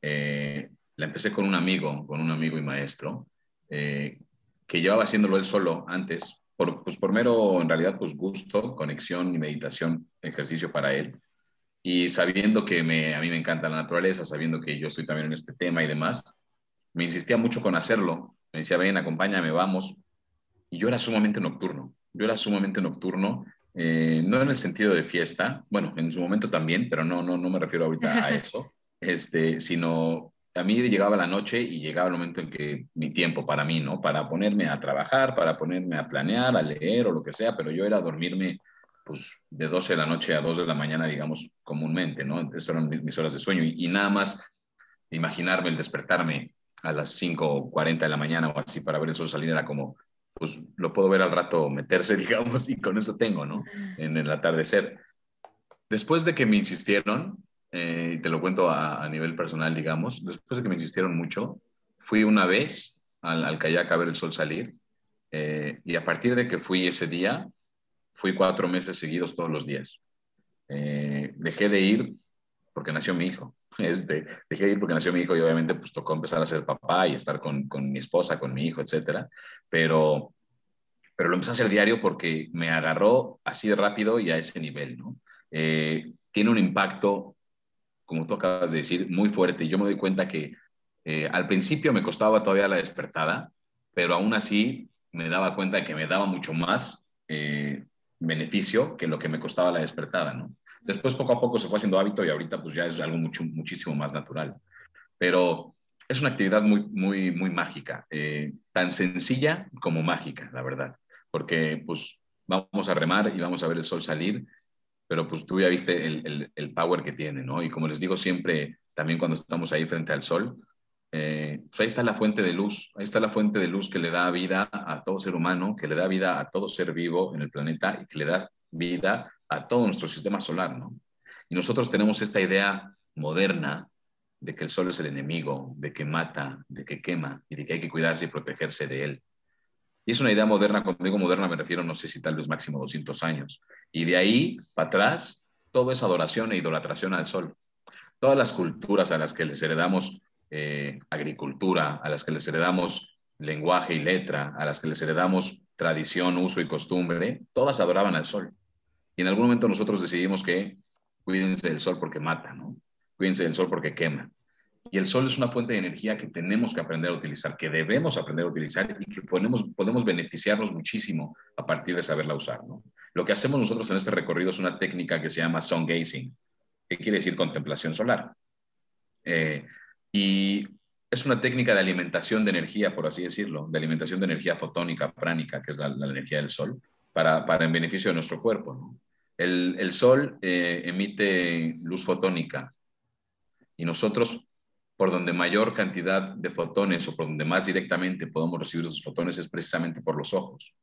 la empecé con un amigo, con un amigo y maestro, que llevaba haciéndolo él solo antes, por, pues por mero, en realidad, pues gusto, conexión y meditación, ejercicio para él y sabiendo que me, a mí me encanta la naturaleza, sabiendo que yo estoy también en este tema y demás, me insistía mucho con hacerlo. Me decía, ven, acompáñame, vamos. Y yo era sumamente nocturno. Yo era sumamente nocturno, eh, no en el sentido de fiesta, bueno, en su momento también, pero no, no, no me refiero ahorita a eso, este, sino a mí llegaba la noche y llegaba el momento en que mi tiempo para mí, ¿no? Para ponerme a trabajar, para ponerme a planear, a leer o lo que sea, pero yo era dormirme pues de 12 de la noche a 2 de la mañana, digamos, comúnmente, ¿no? Esas eran mis horas de sueño y, nada más imaginarme el despertarme a las 5.40 de la mañana o así para ver el sol salir era como, pues lo puedo ver al rato meterse, digamos, y con eso tengo, ¿no? En el atardecer. Después de que me insistieron, eh, te lo cuento a, nivel personal, digamos, después de que me insistieron mucho, fui una vez al, al kayak a ver el sol salir eh, y a partir de que fui ese día, fui cuatro meses seguidos todos los días. Eh, dejé de ir porque nació mi hijo. Este, dejé de ir porque nació mi hijo y obviamente pues tocó empezar a ser papá y estar con, con mi esposa, con mi hijo, etcétera. Pero, pero lo empecé a hacer diario porque me agarró así de rápido y a ese nivel, ¿no? Eh, tiene un impacto, como tú acabas de decir, muy fuerte. Yo me doy cuenta que eh, al principio me costaba todavía la despertada, pero aún así me daba cuenta de que me daba mucho más beneficio que lo que me costaba la despertada, ¿no? Después poco a poco se fue haciendo hábito y ahorita pues ya es algo mucho, muchísimo más natural. Pero es una actividad muy, muy, muy mágica, eh, tan sencilla como mágica, la verdad, porque pues vamos a remar y vamos a ver el sol salir, pero pues tú ya viste el, el, el power que tiene, ¿no? Y como les digo siempre, también cuando estamos ahí frente al sol, eh, pues ahí está la fuente de luz, ahí está la fuente de luz que le da vida a todo ser humano, que le da vida a todo ser vivo en el planeta y que le da vida a todo nuestro sistema solar, ¿no? Y nosotros tenemos esta idea moderna de que el sol es el enemigo, de que mata, de que quema y de que hay que cuidarse y protegerse de él. Y es una idea moderna, cuando digo moderna me refiero, no sé si tal vez máximo 200 años. Y de ahí para atrás, todo es adoración e idolatración al sol. Todas las culturas a las que les heredamos eh, agricultura, a las que les heredamos lenguaje y letra, a las que les heredamos tradición, uso y costumbre, todas adoraban al sol. Y en algún momento nosotros decidimos que cuídense del sol porque mata, ¿no? Cuídense del sol porque quema. Y el sol es una fuente de energía que tenemos que aprender a utilizar, que debemos aprender a utilizar y que podemos, podemos beneficiarnos muchísimo a partir de saberla usar. ¿no? Lo que hacemos nosotros en este recorrido es una técnica que se llama sun gazing, que quiere decir contemplación solar. Eh, y es una técnica de alimentación de energía, por así decirlo, de alimentación de energía fotónica, pránica, que es la, energía del sol, para, para en beneficio de nuestro cuerpo. El, el, sol eh, emite luz fotónica y nosotros por donde mayor cantidad de fotones o por donde más directamente podemos recibir esos fotones es precisamente por los ojos,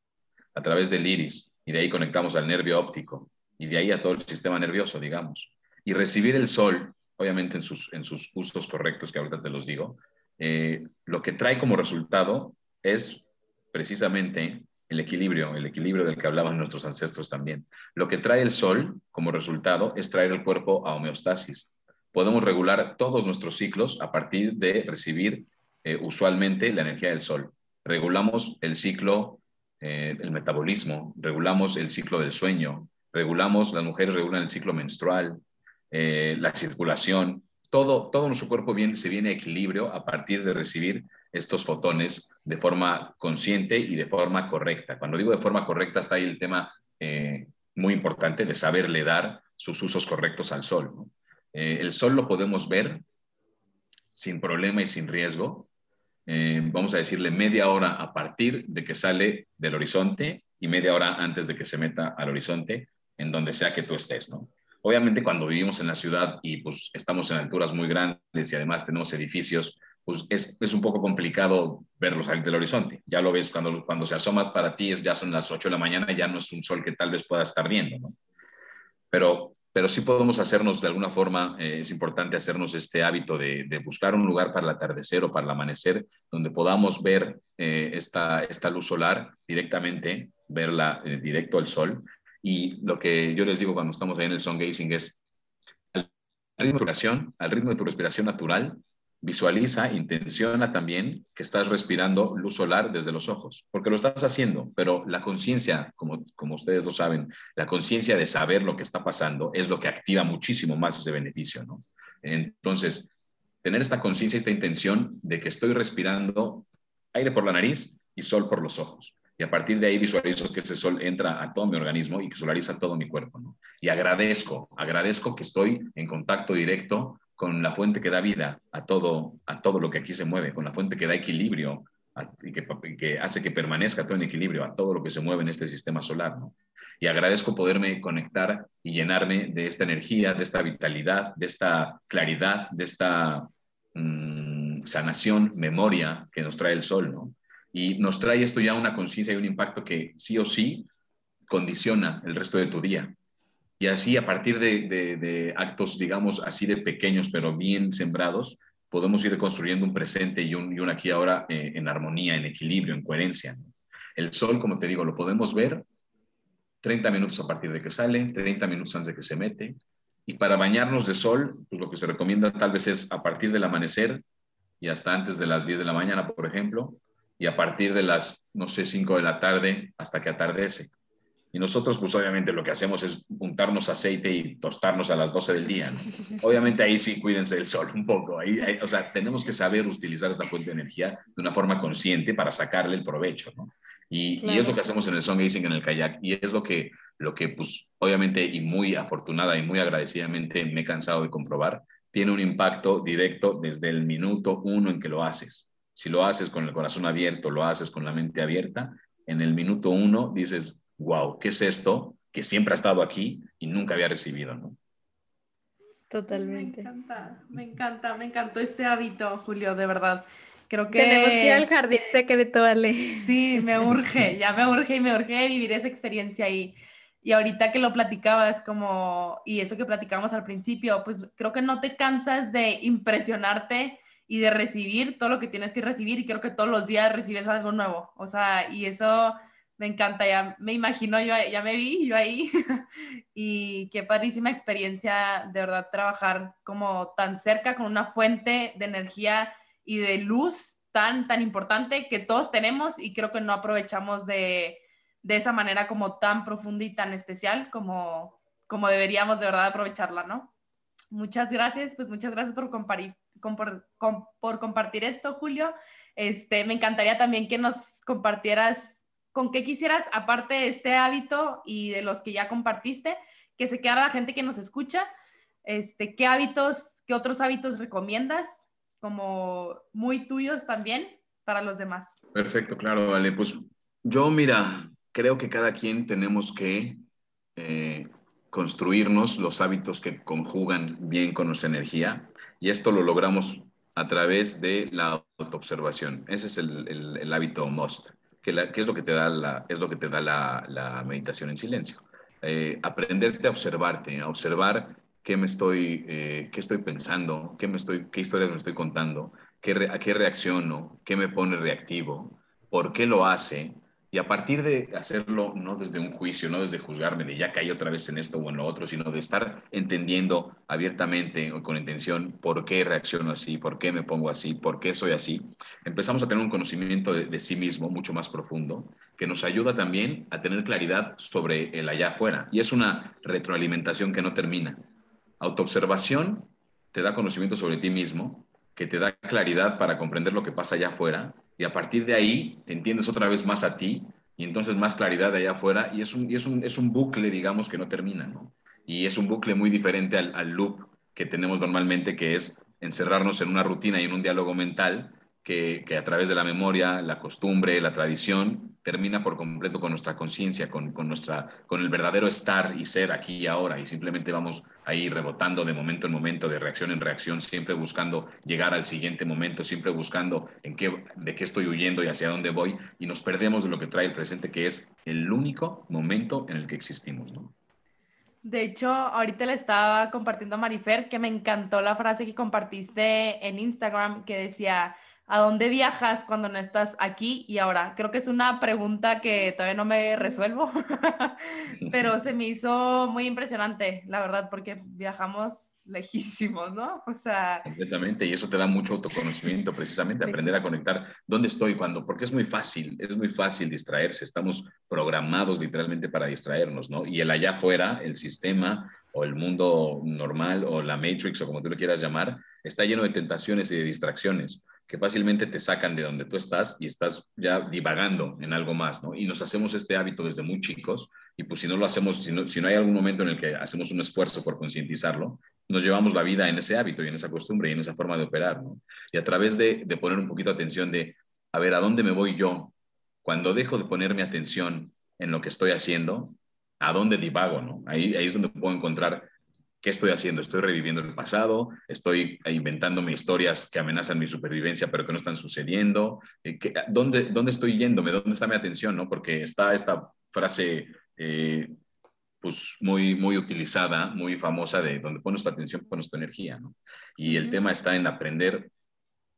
a través del iris, y de ahí conectamos al nervio óptico, y de ahí a todo el sistema nervioso, digamos. Y recibir el sol, obviamente en sus, en sus usos correctos, que ahorita te los digo, eh, lo que trae como resultado es precisamente el equilibrio, el equilibrio del que hablaban nuestros ancestros también. Lo que trae el sol como resultado es traer el cuerpo a homeostasis, podemos regular todos nuestros ciclos a partir de recibir eh, usualmente la energía del sol. Regulamos el ciclo, eh, el metabolismo, regulamos el ciclo del sueño, regulamos, las mujeres regulan el ciclo menstrual, eh, la circulación, todo, todo nuestro cuerpo viene, se viene equilibrio a partir de recibir estos fotones de forma consciente y de forma correcta. Cuando digo de forma correcta está ahí el tema muy importante de saberle dar sus usos correctos al sol. Eh, el sol lo podemos ver sin problema y sin riesgo. Eh, vamos a decirle media hora a partir de que sale del horizonte y media hora antes de que se meta al horizonte, en donde sea que tú estés, ¿no? Obviamente cuando vivimos en la ciudad y pues estamos en alturas muy grandes y además tenemos edificios, pues es, es un poco complicado verlo salir del horizonte. Ya lo ves cuando, cuando se asoma para ti, es, ya son las 8 de la mañana, ya no es un sol que tal vez puedas estar viendo. Pero pero sí podemos hacernos de alguna forma, eh, es importante hacernos este hábito de, buscar un lugar para el atardecer o para el amanecer, donde podamos ver eh, esta, esta luz solar directamente, verla eh, directo al sol. Y lo que yo les digo cuando estamos ahí en el sun gazing es, al ritmo de al ritmo de tu respiración natural, Visualiza, intenciona también que estás respirando luz solar desde los ojos, porque lo estás haciendo, pero la conciencia, como, como ustedes lo saben, la conciencia de saber lo que está pasando es lo que activa muchísimo más ese beneficio, ¿no? Entonces, tener esta conciencia, esta intención de que estoy respirando aire por la nariz y sol por los ojos. Y a partir de ahí visualizo que ese sol entra a todo mi organismo y que solariza todo mi cuerpo. Y agradezco, agradezco que estoy en contacto directo con la fuente que da vida a todo, a todo lo que aquí se mueve, con la fuente que da equilibrio y que, hace que permanezca todo en equilibrio a todo lo que se mueve en este sistema solar. Y agradezco poderme conectar y llenarme de esta energía, de esta vitalidad, de esta claridad, de esta mm, sanación, memoria que nos trae el sol. Y nos trae esto ya una conciencia y un impacto que sí o sí condiciona el resto de tu día. Y así, a partir de, actos, digamos, así de pequeños, pero bien sembrados, podemos ir construyendo un presente y un, y un aquí ahora eh, en armonía, en equilibrio, en coherencia. El sol, como te digo, lo podemos ver 30 minutos a partir de que sale, 30 minutos antes de que se mete. Y para bañarnos de sol, pues lo que se recomienda tal vez es a partir del amanecer y hasta antes de las 10 de la mañana, por ejemplo, y a partir de las, no sé, 5 de la tarde hasta que atardece. Y nosotros, pues obviamente lo que hacemos es untarnos aceite y tostarnos a las 12 del día. Obviamente ahí sí cuídense del sol un poco. Ahí, o sea, tenemos que saber utilizar esta fuente de energía de una forma consciente para sacarle el provecho. ¿no? Y, y, es lo que hacemos en el sun gazing, en el kayak. Y es lo que, lo que, pues obviamente y muy afortunada y muy agradecidamente me he cansado de comprobar, tiene un impacto directo desde el minuto uno en que lo haces. Si lo haces con el corazón abierto, lo haces con la mente abierta, en el minuto uno dices, wow, ¿qué es esto que siempre ha estado aquí y nunca había recibido? ¿no? Totalmente. Me encanta, me encanta, me encantó este hábito, Julio, de verdad. Creo que... Tenemos que ir al jardín secreto, Ale. Sí, me urge, ya me urge y me urge vivir esa experiencia ahí. Y ahorita que lo platicabas como, y eso que platicamos al principio, pues creo que no te cansas de impresionarte y de recibir todo lo que tienes que recibir y creo que todos los días recibes algo nuevo. O sea, y eso me encanta, ya me imagino, yo ya me vi yo ahí y qué padrísima experiencia de verdad trabajar como tan cerca con una fuente de energía y de luz tan, tan importante que todos tenemos y creo que no aprovechamos de, de esa manera como tan profunda y tan especial como, como deberíamos de verdad aprovecharla, ¿no? Muchas gracias, pues muchas gracias por compartir, por, compartir esto, Julio. Este, me encantaría también que nos compartieras con qué quisieras, aparte de este hábito y de los que ya compartiste, que se quedara la gente que nos escucha, este, qué hábitos, qué otros hábitos recomiendas como muy tuyos también para los demás. Perfecto, claro, vale. Pues yo, mira, creo que cada quien tenemos que eh, construirnos los hábitos que conjugan bien con nuestra energía y esto lo logramos a través de la autoobservación. Ese es el, hábito most, que, es lo que te da la, es lo que te da la, meditación en silencio. Eh, aprenderte a observarte, a observar qué me estoy, eh, qué estoy pensando, qué, me estoy, qué historias me estoy contando, qué a qué reacciono, qué me pone reactivo, por qué lo hace, y a partir de hacerlo no desde un juicio, no desde juzgarme de ya caí otra vez en esto o en lo otro, sino de estar entendiendo abiertamente o con intención por qué reacciono así, por qué me pongo así, por qué soy así, empezamos a tener un conocimiento de, sí mismo mucho más profundo, que nos ayuda también a tener claridad sobre el allá afuera. Y es una retroalimentación que no termina. Autoobservación te da conocimiento sobre ti mismo, que te da claridad para comprender lo que pasa allá afuera, y a partir de ahí entiendes otra vez más a ti, y entonces más claridad de allá afuera, y es un, es un, es un bucle, digamos, que no termina, ¿no? Y es un bucle muy diferente al loop que tenemos normalmente, que es encerrarnos en una rutina y en un diálogo mental que, a través de la memoria, la costumbre, la tradición, termina por completo con nuestra conciencia, con, nuestra, con el verdadero estar y ser aquí y ahora, y simplemente vamos ahí rebotando de momento en momento, de reacción en reacción, siempre buscando llegar al siguiente momento, siempre buscando en qué, de qué estoy huyendo y hacia dónde voy, y nos perdemos de lo que trae el presente, que es el único momento en el que existimos. De hecho, ahorita le estaba compartiendo a Marifer que me encantó la frase que compartiste en Instagram que decía, ¿A dónde viajas cuando no estás aquí y ahora? Creo que es una pregunta que todavía no me resuelvo, pero se me hizo muy impresionante, la verdad, porque viajamos lejísimos, ¿no? O sea... Completamente, y eso te da mucho autoconocimiento, precisamente, aprender a conectar dónde estoy, cuando, porque es muy fácil, es muy fácil distraerse, estamos programados literalmente para distraernos, ¿no? Y el allá afuera, el sistema o el mundo normal o la Matrix o como tú lo quieras llamar, está lleno de tentaciones y de distracciones que fácilmente te sacan de donde tú estás y estás ya divagando en algo más, ¿no? Y nos hacemos este hábito desde muy chicos y pues si no lo hacemos, si no, si no hay algún momento en el que hacemos un esfuerzo por concientizarlo, nos llevamos la vida en ese hábito y en esa costumbre y en esa forma de operar, ¿no? Y a través de, de poner un poquito de atención de, a ver, ¿a dónde me voy yo? Cuando dejo de ponerme atención en lo que estoy haciendo, ¿a dónde divago, no? Ahí, ahí es donde puedo encontrar ¿Qué estoy haciendo? ¿Estoy reviviendo el pasado? ¿Estoy inventándome historias que amenazan mi supervivencia pero que no están sucediendo? Eh, ¿Dónde, ¿Dónde estoy yéndome? ¿Dónde está mi atención? ¿no? Porque está esta frase eh, pues muy, muy utilizada, muy famosa de donde pones tu atención, pones tu energía. ¿no? Y el tema está en aprender,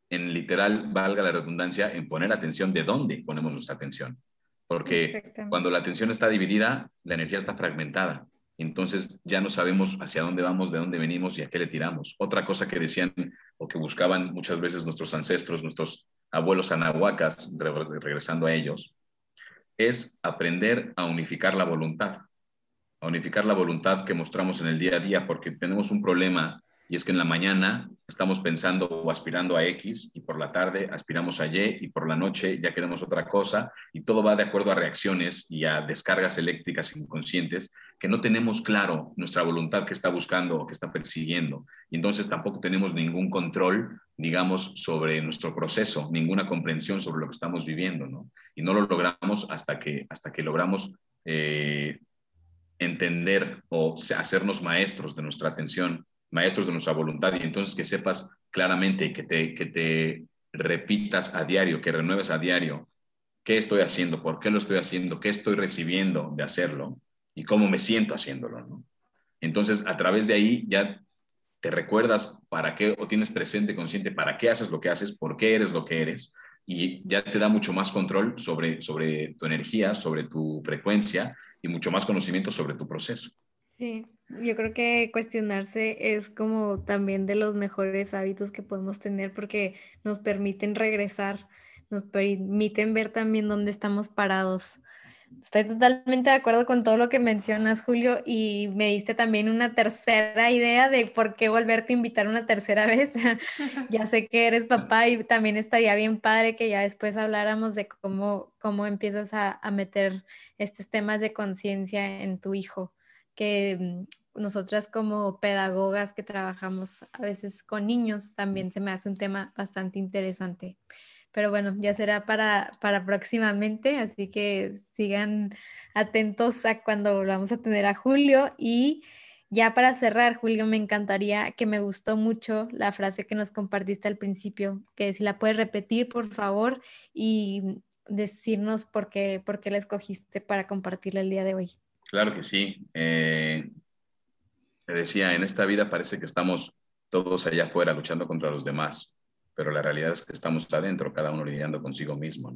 en literal, valga la redundancia, en poner atención de dónde ponemos nuestra atención. Porque cuando la atención está dividida, la energía está fragmentada entonces ya no sabemos hacia dónde vamos, de dónde venimos y a qué le tiramos. Otra cosa que decían o que buscaban muchas veces nuestros ancestros, nuestros abuelos anahuacas, regresando a ellos, es aprender a unificar la voluntad, a unificar la voluntad que mostramos en el día a día, porque tenemos un problema y es que en la mañana estamos pensando o aspirando a X y por la tarde aspiramos a Y y por la noche ya queremos otra cosa y todo va de acuerdo a reacciones y a descargas eléctricas inconscientes que no tenemos claro nuestra voluntad que está buscando o que está persiguiendo. Y entonces tampoco tenemos ningún control, digamos, sobre nuestro proceso, ninguna comprensión sobre lo que estamos viviendo, ¿no? Y no lo logramos hasta que, hasta que logramos eh, entender o hacernos maestros de nuestra atención maestros de nuestra voluntad y entonces que sepas claramente, que te, que te repitas a diario, que renueves a diario qué estoy haciendo, por qué lo estoy haciendo, qué estoy recibiendo de hacerlo. y cómo me siento haciéndolo. Entonces, a través de ahí ya te recuerdas para qué o tienes presente, consciente, para qué haces lo que haces, por qué eres lo que eres y ya te da mucho más control sobre, sobre tu energía, sobre tu frecuencia y mucho más conocimiento sobre tu proceso. Sí, yo creo que cuestionarse es como también de los mejores hábitos que podemos tener porque nos permiten regresar, nos permiten ver también dónde estamos parados. Estoy totalmente de acuerdo con todo lo que mencionas, Julio, y me diste también una tercera idea de por qué volverte a invitar una tercera vez. ya sé que eres papá y también estaría bien padre que ya después habláramos de cómo, cómo empiezas a, a meter estos temas de conciencia en tu hijo que mm, nosotras como pedagogas que trabajamos a veces con niños también se me hace un tema bastante interesante. Pero bueno, ya será para, para próximamente, así que sigan atentos a cuando volvamos a tener a Julio. Y ya para cerrar, Julio, me encantaría que me gustó mucho la frase que nos compartiste al principio, que si la puedes repetir, por favor, y decirnos por qué, por qué la escogiste para compartirla el día de hoy. Claro que sí. Eh, decía, en esta vida parece que estamos todos allá afuera luchando contra los demás, pero la realidad es que estamos adentro, cada uno lidiando consigo mismo.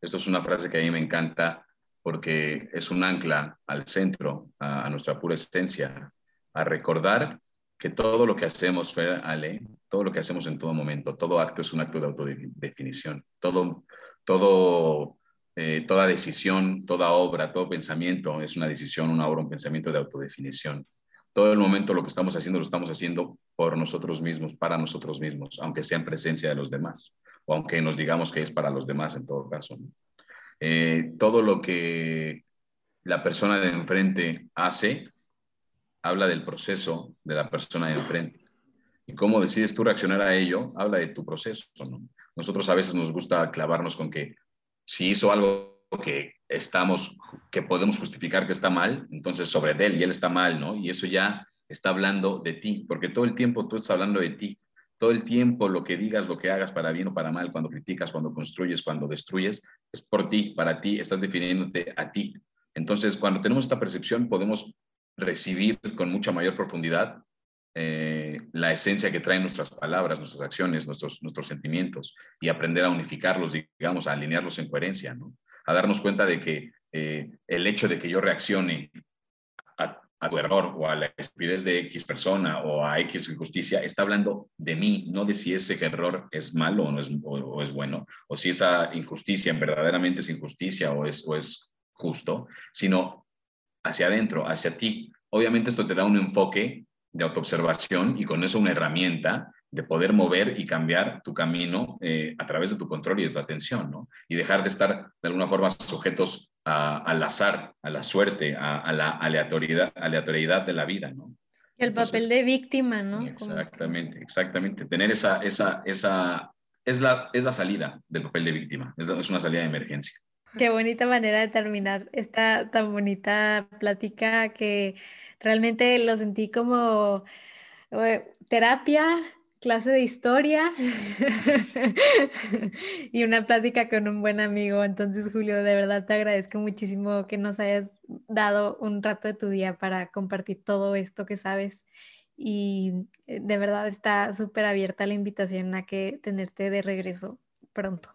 Esto es una frase que a mí me encanta porque es un ancla al centro, a, nuestra pura esencia, a recordar que todo lo que hacemos, Ale, todo lo que hacemos en todo momento, todo acto es un acto de autodefinición, todo, todo eh, toda decisión, toda obra, todo pensamiento es una decisión, una obra, un pensamiento de autodefinición. Todo el momento lo que estamos haciendo lo estamos haciendo por nosotros mismos, para nosotros mismos, aunque sea en presencia de los demás, o aunque nos digamos que es para los demás en todo caso. Eh, todo lo que la persona de enfrente hace habla del proceso de la persona de enfrente. Y cómo decides tú reaccionar a ello, habla de tu proceso. Nosotros a veces nos gusta clavarnos con que si hizo algo que estamos, que podemos justificar que está mal, entonces sobre él y él está mal, ¿no? Y eso ya está hablando de ti, porque todo el tiempo tú estás hablando de ti. Todo el tiempo lo que digas, lo que hagas para bien o para mal, cuando criticas, cuando construyes, cuando destruyes, es por ti, para ti, estás definiéndote a ti. Entonces, cuando tenemos esta percepción, podemos recibir con mucha mayor profundidad eh, la esencia que traen nuestras palabras, nuestras acciones, nuestros, nuestros sentimientos y aprender a unificarlos, digamos, a alinearlos en coherencia. A darnos cuenta de que eh, el hecho de que yo reaccione a, tu error o a la estupidez de X persona o a X injusticia está hablando de mí, no de si ese error es malo o, no es, o, es bueno, o si esa injusticia verdaderamente es injusticia o es, o es justo, sino hacia adentro, hacia ti. Obviamente esto te da un enfoque de autoobservación y con eso una herramienta de poder mover y cambiar tu camino eh, a través de tu control y de tu atención, ¿no? Y dejar de estar de alguna forma sujetos al azar, a la suerte, a, la aleatoriedad, aleatoriedad de la vida, ¿no? El papel de víctima, ¿no? Exactamente, exactamente. Tener esa, esa, esa, es la, es la salida del papel de víctima, es, es una salida de emergencia. Qué bonita manera de terminar esta tan bonita plática que Realmente lo sentí como eh, terapia, clase de historia y una plática con un buen amigo. Entonces, Julio, de verdad te agradezco muchísimo que nos hayas dado un rato de tu día para compartir todo esto que sabes. Y eh, de verdad está súper abierta la invitación a que tenerte de regreso pronto.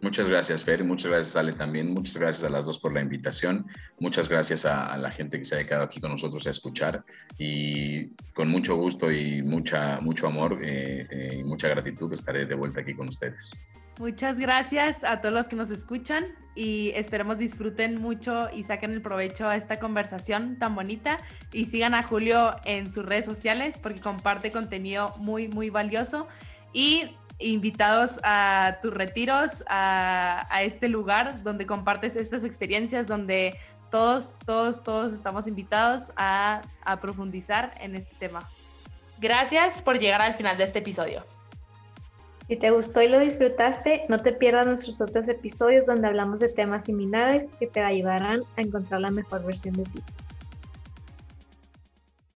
Muchas gracias, Fer, muchas gracias, Ale, también. Muchas gracias a las dos por la invitación. Muchas gracias a, la gente que se ha quedado aquí con nosotros a escuchar. Y con mucho gusto y mucha, mucho amor eh, eh, y mucha gratitud estaré de vuelta aquí con ustedes. Muchas gracias a todos los que nos escuchan y esperemos disfruten mucho y saquen el provecho a esta conversación tan bonita y sigan a Julio en sus redes sociales porque comparte contenido muy, muy valioso. Y invitados a tus retiros, a, este lugar donde compartes estas experiencias, donde todos, todos, todos estamos invitados a, a profundizar en este tema. Gracias por llegar al final de este episodio. Si te gustó y lo disfrutaste, no te pierdas nuestros otros episodios donde hablamos de temas similares que te ayudarán a encontrar la mejor versión de ti.